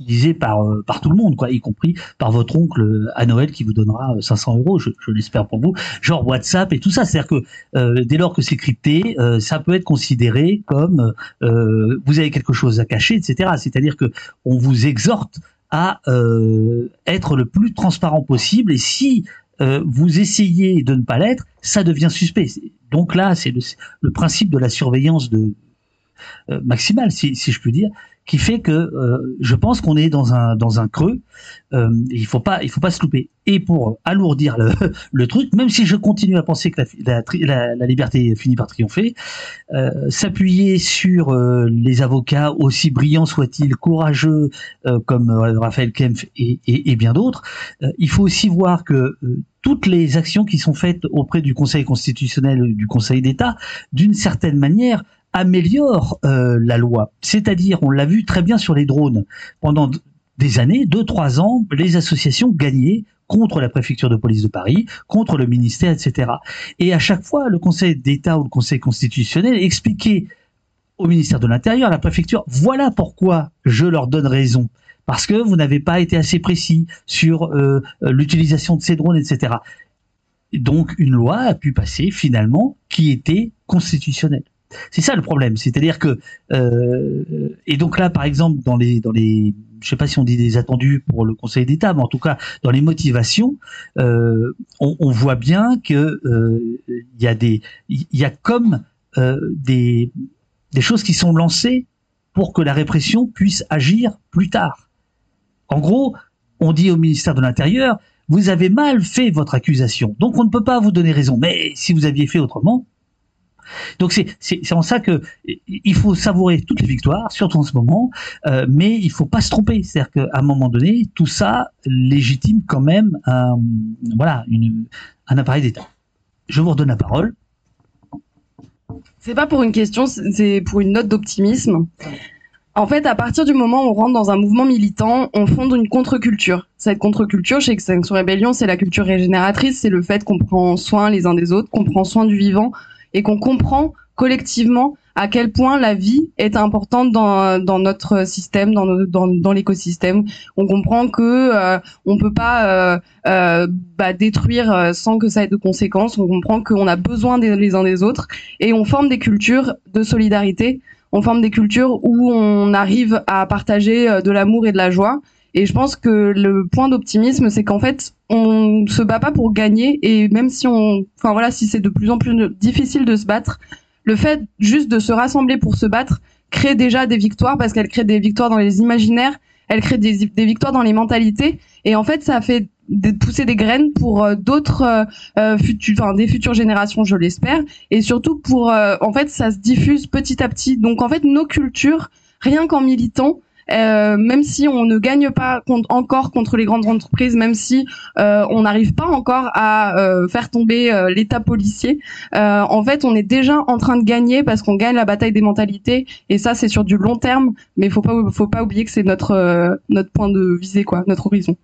utilisés par euh, par tout le monde, quoi, y compris par votre oncle euh, à Noël qui vous donnera euh, 500 euros, je, l'espère pour vous, genre WhatsApp et tout ça. C'est-à-dire que dès lors que c'est crypté, ça peut être considéré comme vous avez quelque chose à cacher, etc. C'est-à-dire que on vous exhorte à euh, être le plus transparent possible et si euh, vous essayez de ne pas l'être, ça devient suspect. Donc là, c'est le, le principe de la surveillance de euh, maximale, si, si je puis dire, qui fait que euh, je pense qu'on est dans un dans un creux. Euh, il faut pas il faut pas se louper. Et pour alourdir le, *laughs* le truc, même si je continue à penser que la, la, la- liberté finit par triompher, euh, s'appuyer sur euh, les avocats aussi brillants soient-ils, courageux euh, comme euh, Raphaël Kempf et, et, et bien d'autres, il faut aussi voir que toutes les actions qui sont faites auprès du Conseil constitutionnel, du Conseil d'État, d'une certaine manière améliorent euh, la loi. C'est-à-dire, on l'a vu très bien sur les drones. Pendant des années, deux, trois ans, les associations gagnaient contre la préfecture de police de Paris, contre le ministère, etc. Et à chaque fois, le Conseil d'État ou le Conseil constitutionnel expliquait au ministère de l'Intérieur, à la préfecture, voilà pourquoi je leur donne raison. Parce que vous n'avez pas été assez précis sur euh, euh, l'utilisation de ces drones, etc. Et donc, une loi a pu passer finalement qui était constitutionnelle. C'est ça le problème, c'est-à-dire que euh, et donc là, par exemple, dans les dans les je sais pas si on dit des attendus pour le Conseil d'État, mais en tout cas dans les motivations, euh, on, voit bien que euh, il y a des il y a comme des des choses qui sont lancées pour que la répression puisse agir plus tard. En gros, on dit au ministère de l'Intérieur, vous avez mal fait votre accusation, donc on ne peut pas vous donner raison. Mais si vous aviez fait autrement, donc c'est en ça que il faut savourer toutes les victoires, surtout en ce moment, euh, mais il faut pas se tromper. C'est-à-dire qu'à un moment donné, tout ça légitime quand même un voilà une un appareil d'État. Je vous redonne la parole. C'est pas pour une question, c'est pour une note d'optimisme. En fait, à partir du moment où on rentre dans un mouvement militant, on fonde une contre-culture. Cette contre-culture, chez Extinction Rebellion, c'est la culture régénératrice, c'est le fait qu'on prend soin les uns des autres, qu'on prend soin du vivant et qu'on comprend collectivement à quel point la vie est importante dans, notre système, dans, l'écosystème. On comprend que euh, on peut pas euh, euh, bah, détruire euh, sans que ça ait de conséquences. On comprend qu'on a besoin des, les uns des autres et on forme des cultures de solidarité. On forme des cultures où on arrive à partager de l'amour et de la joie. Et je pense que le point d'optimisme, c'est qu'en fait, on se bat pas pour gagner. Et même si on, enfin voilà, si c'est de plus en plus difficile de se battre, le fait juste de se rassembler pour se battre crée déjà des victoires parce qu'elle crée des victoires dans les imaginaires, elle crée des, victoires dans les mentalités. Et en fait, ça fait pousser des graines pour euh, d'autres euh, euh, futurs, enfin des futures générations, je l'espère, et surtout pour, en fait, ça se diffuse petit à petit. Donc en fait, nos cultures, rien qu'en militant, euh, même si on ne gagne pas encore contre les grandes entreprises, même si euh, on n'arrive pas encore à euh, faire tomber l'État policier, en fait, on est déjà en train de gagner parce qu'on gagne la bataille des mentalités, et ça, c'est sur du long terme. Mais faut pas, faut pas oublier que c'est notre point de visée, quoi, notre horizon.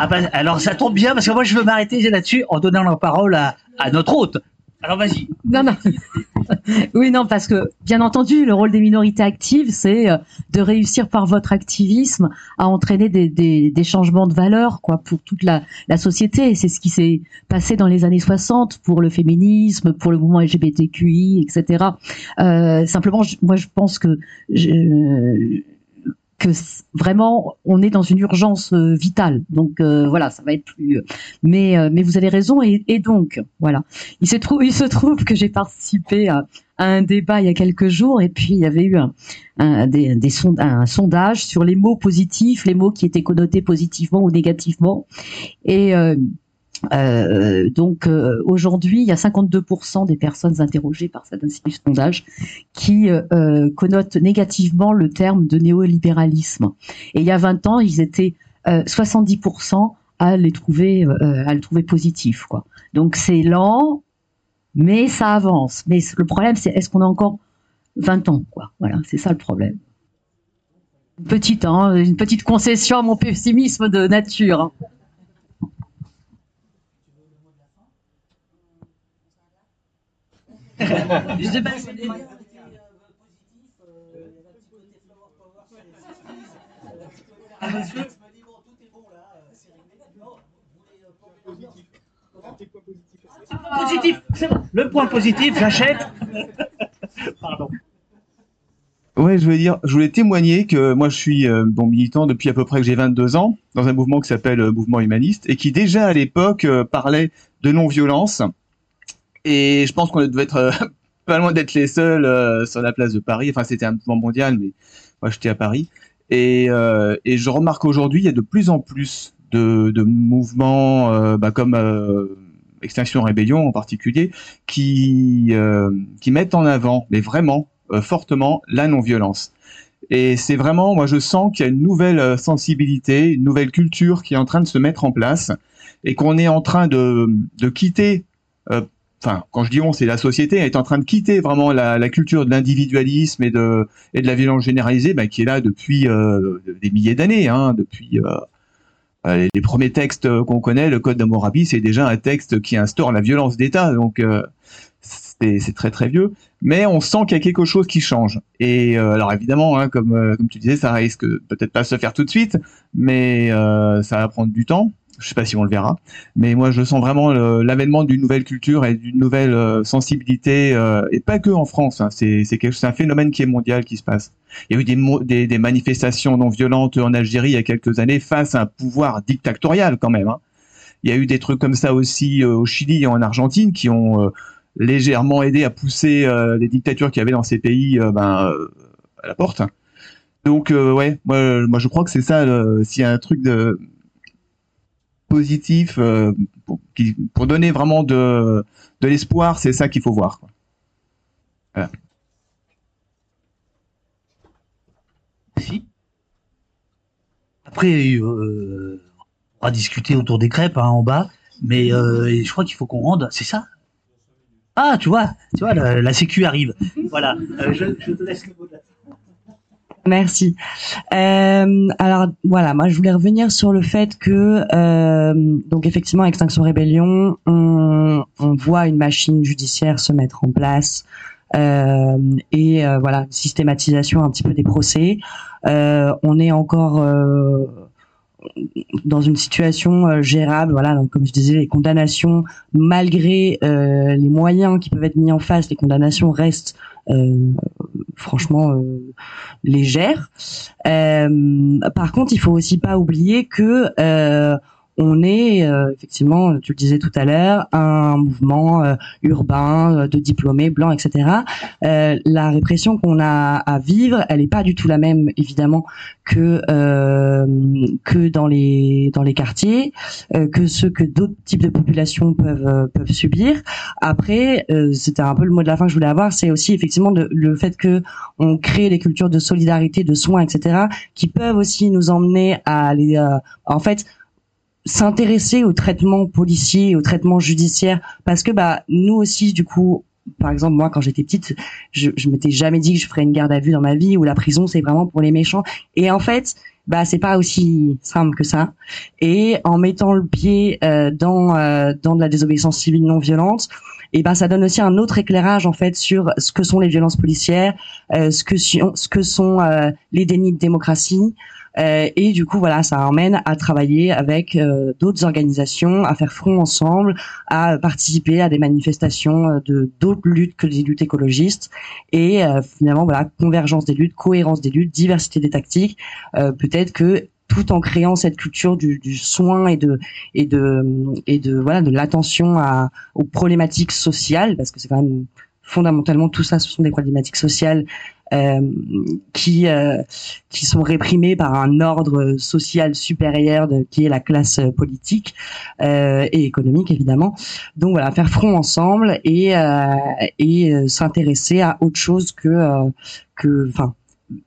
Ah bah, alors ça tombe bien parce que moi je veux m'arrêter là-dessus en donnant la parole à notre hôte. Alors vas-y. Non, non. *laughs* oui, non, parce que, bien entendu, le rôle des minorités actives, c'est euh, de réussir par votre activisme à entraîner des, des, des changements de valeur, quoi, pour toute la, la société. C'est ce qui s'est passé dans les années 60 pour le féminisme, pour le mouvement LGBTQI, etc. Euh, simplement, moi, je pense que je, que vraiment on est dans une urgence euh, vitale. Donc euh, voilà, ça va être plus. Mais euh, mais vous avez raison et, donc voilà. Il se trouve il se trouve que j'ai participé à, un débat il y a quelques jours et puis il y avait eu un, un, des, des un sondage sur les mots positifs, les mots qui étaient connotés positivement ou négativement et euh, euh, donc euh, aujourd'hui, il y a 52% des personnes interrogées par cet institut de sondage qui euh, euh, connotent négativement le terme de néolibéralisme. Et il y a 20 ans, ils étaient euh, 70% à les trouver euh, à le trouver positif quoi. Donc c'est lent mais ça avance. Mais le problème c'est est-ce qu'on a encore 20 ans quoi? Voilà, c'est ça le problème. Une petite hein, une petite concession à mon pessimisme de nature. hein. Je sais pas si- Positif, c'est bon. Le point positif, j'achète. *laughs* Pardon. Ouais, je voulais dire, je voulais témoigner que moi je suis euh, bon militant depuis à peu près que j'ai 22 ans dans un mouvement qui s'appelle euh, Mouvement Humaniste et qui déjà à l'époque euh, parlait de non-violence. Et je pense qu'on devait être euh, *laughs* pas loin d'être les seuls euh, sur la place de Paris. Enfin, c'était un mouvement mondial, mais moi j'étais à Paris. Et, euh, je remarque aujourd'hui, il y a de plus en plus de, mouvements bah, comme Extinction Rébellion en particulier, qui, qui mettent en avant, mais vraiment fortement, la non-violence. Et c'est vraiment, moi je sens qu'il y a une nouvelle sensibilité, une nouvelle culture qui est en train de se mettre en place et qu'on est en train de, de quitter, enfin quand je dis on, c'est la société, est en train de quitter vraiment la, culture de l'individualisme et de, la violence généralisée bah, qui est là depuis euh, des milliers d'années, hein, depuis... Euh, euh, les premiers textes qu'on connaît, le Code d'Hammurabi, c'est déjà un texte qui instaure la violence d'État, donc euh, c'est très très vieux. Mais on sent qu'il y a quelque chose qui change. Et euh, alors évidemment, hein, comme euh, tu disais, ça risque peut-être pas de se faire tout de suite, mais euh, ça va prendre du temps. Je sais pas si on le verra, mais moi je sens vraiment l'avènement d'une nouvelle culture et d'une nouvelle euh, sensibilité, euh, et pas que en France. hein. c'est un phénomène qui est mondial qui se passe. Il y a eu des, manifestations non violentes en Algérie il y a quelques années face à un pouvoir dictatorial quand même. hein. Il y a eu des trucs comme ça aussi euh, au Chili et en Argentine qui ont légèrement aidé à pousser les dictatures qu'il y avait dans ces pays ben, à la porte. Donc ouais, moi, moi je crois que c'est ça. S'il y a un truc de positif euh, pour, donner vraiment de, de l'espoir, c'est ça qu'il faut voir. Si. Après, euh, on va discuter autour des crêpes hein, en bas, mais euh, je crois qu'il faut qu'on rende. C'est ça? Ah, tu vois, tu vois, la, Sécu arrive. Voilà. Je te laisse le mot de la Merci. Euh, alors voilà, moi je voulais revenir sur le fait que euh, donc effectivement Extinction Rébellion, on, voit une machine judiciaire se mettre en place euh, et voilà une systématisation un petit peu des procès. On est encore dans une situation gérable, voilà, donc, comme je disais, les condamnations, malgré les moyens qui peuvent être mis en face, les condamnations restent franchement euh, légères. Euh, par contre, il faut aussi pas oublier que euh, on est euh, effectivement, tu le disais tout à l'heure, un mouvement euh, urbain euh, de diplômés blancs, etc. Euh, la répression qu'on a à vivre, elle est pas du tout la même, évidemment, que euh, que dans les dans les quartiers, euh, que ce que d'autres types de populations peuvent peuvent subir. Après, c'était un peu le mot de la fin que je voulais avoir, c'est aussi effectivement de- le fait que on crée des cultures de solidarité, de soins, etc., qui peuvent aussi nous emmener à aller, en fait, s'intéresser au traitement policier, au traitement judiciaire, parce que bah nous aussi, du coup, par exemple moi quand j'étais petite, je, je m'étais jamais dit que je ferais une garde à vue dans ma vie ou la prison c'est vraiment pour les méchants. Et en fait, bah c'est pas aussi simple que ça. Et en mettant le pied euh, dans euh, dans de la désobéissance civile non violente, et ben ça donne aussi un autre éclairage en fait sur ce que sont les violences policières, euh, ce que sont, ce que sont euh, les dénis de démocratie. Euh, et du coup, voilà, ça emmène à travailler avec euh, d'autres organisations, à faire front ensemble, à participer à des manifestations euh, de d'autres luttes que des luttes écologistes. Et finalement, voilà, convergence des luttes, cohérence des luttes, diversité des tactiques. Peut-être que tout en créant cette culture du, du soin et de et de et de voilà de l'attention aux problématiques sociales, parce que c'est quand même fondamentalement tout ça, ce sont des problématiques sociales qui euh, qui sont réprimées par un ordre social supérieur de, qui est la classe politique euh, et économique évidemment. Donc voilà, faire front ensemble et euh, et euh, s'intéresser à autre chose que euh, que enfin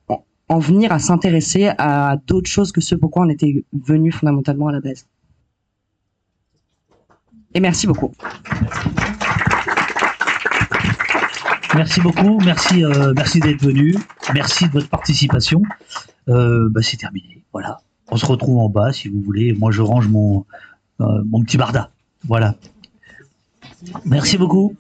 en, en venir à s'intéresser à d'autres choses que ce pourquoi on était venu fondamentalement à la base. Et merci beaucoup. Merci beaucoup, merci, euh, merci d'être venu, merci de votre participation. Euh, bah, c'est terminé, voilà. On se retrouve en bas si vous voulez. Moi, je range mon, euh, mon petit barda. Voilà. Merci beaucoup.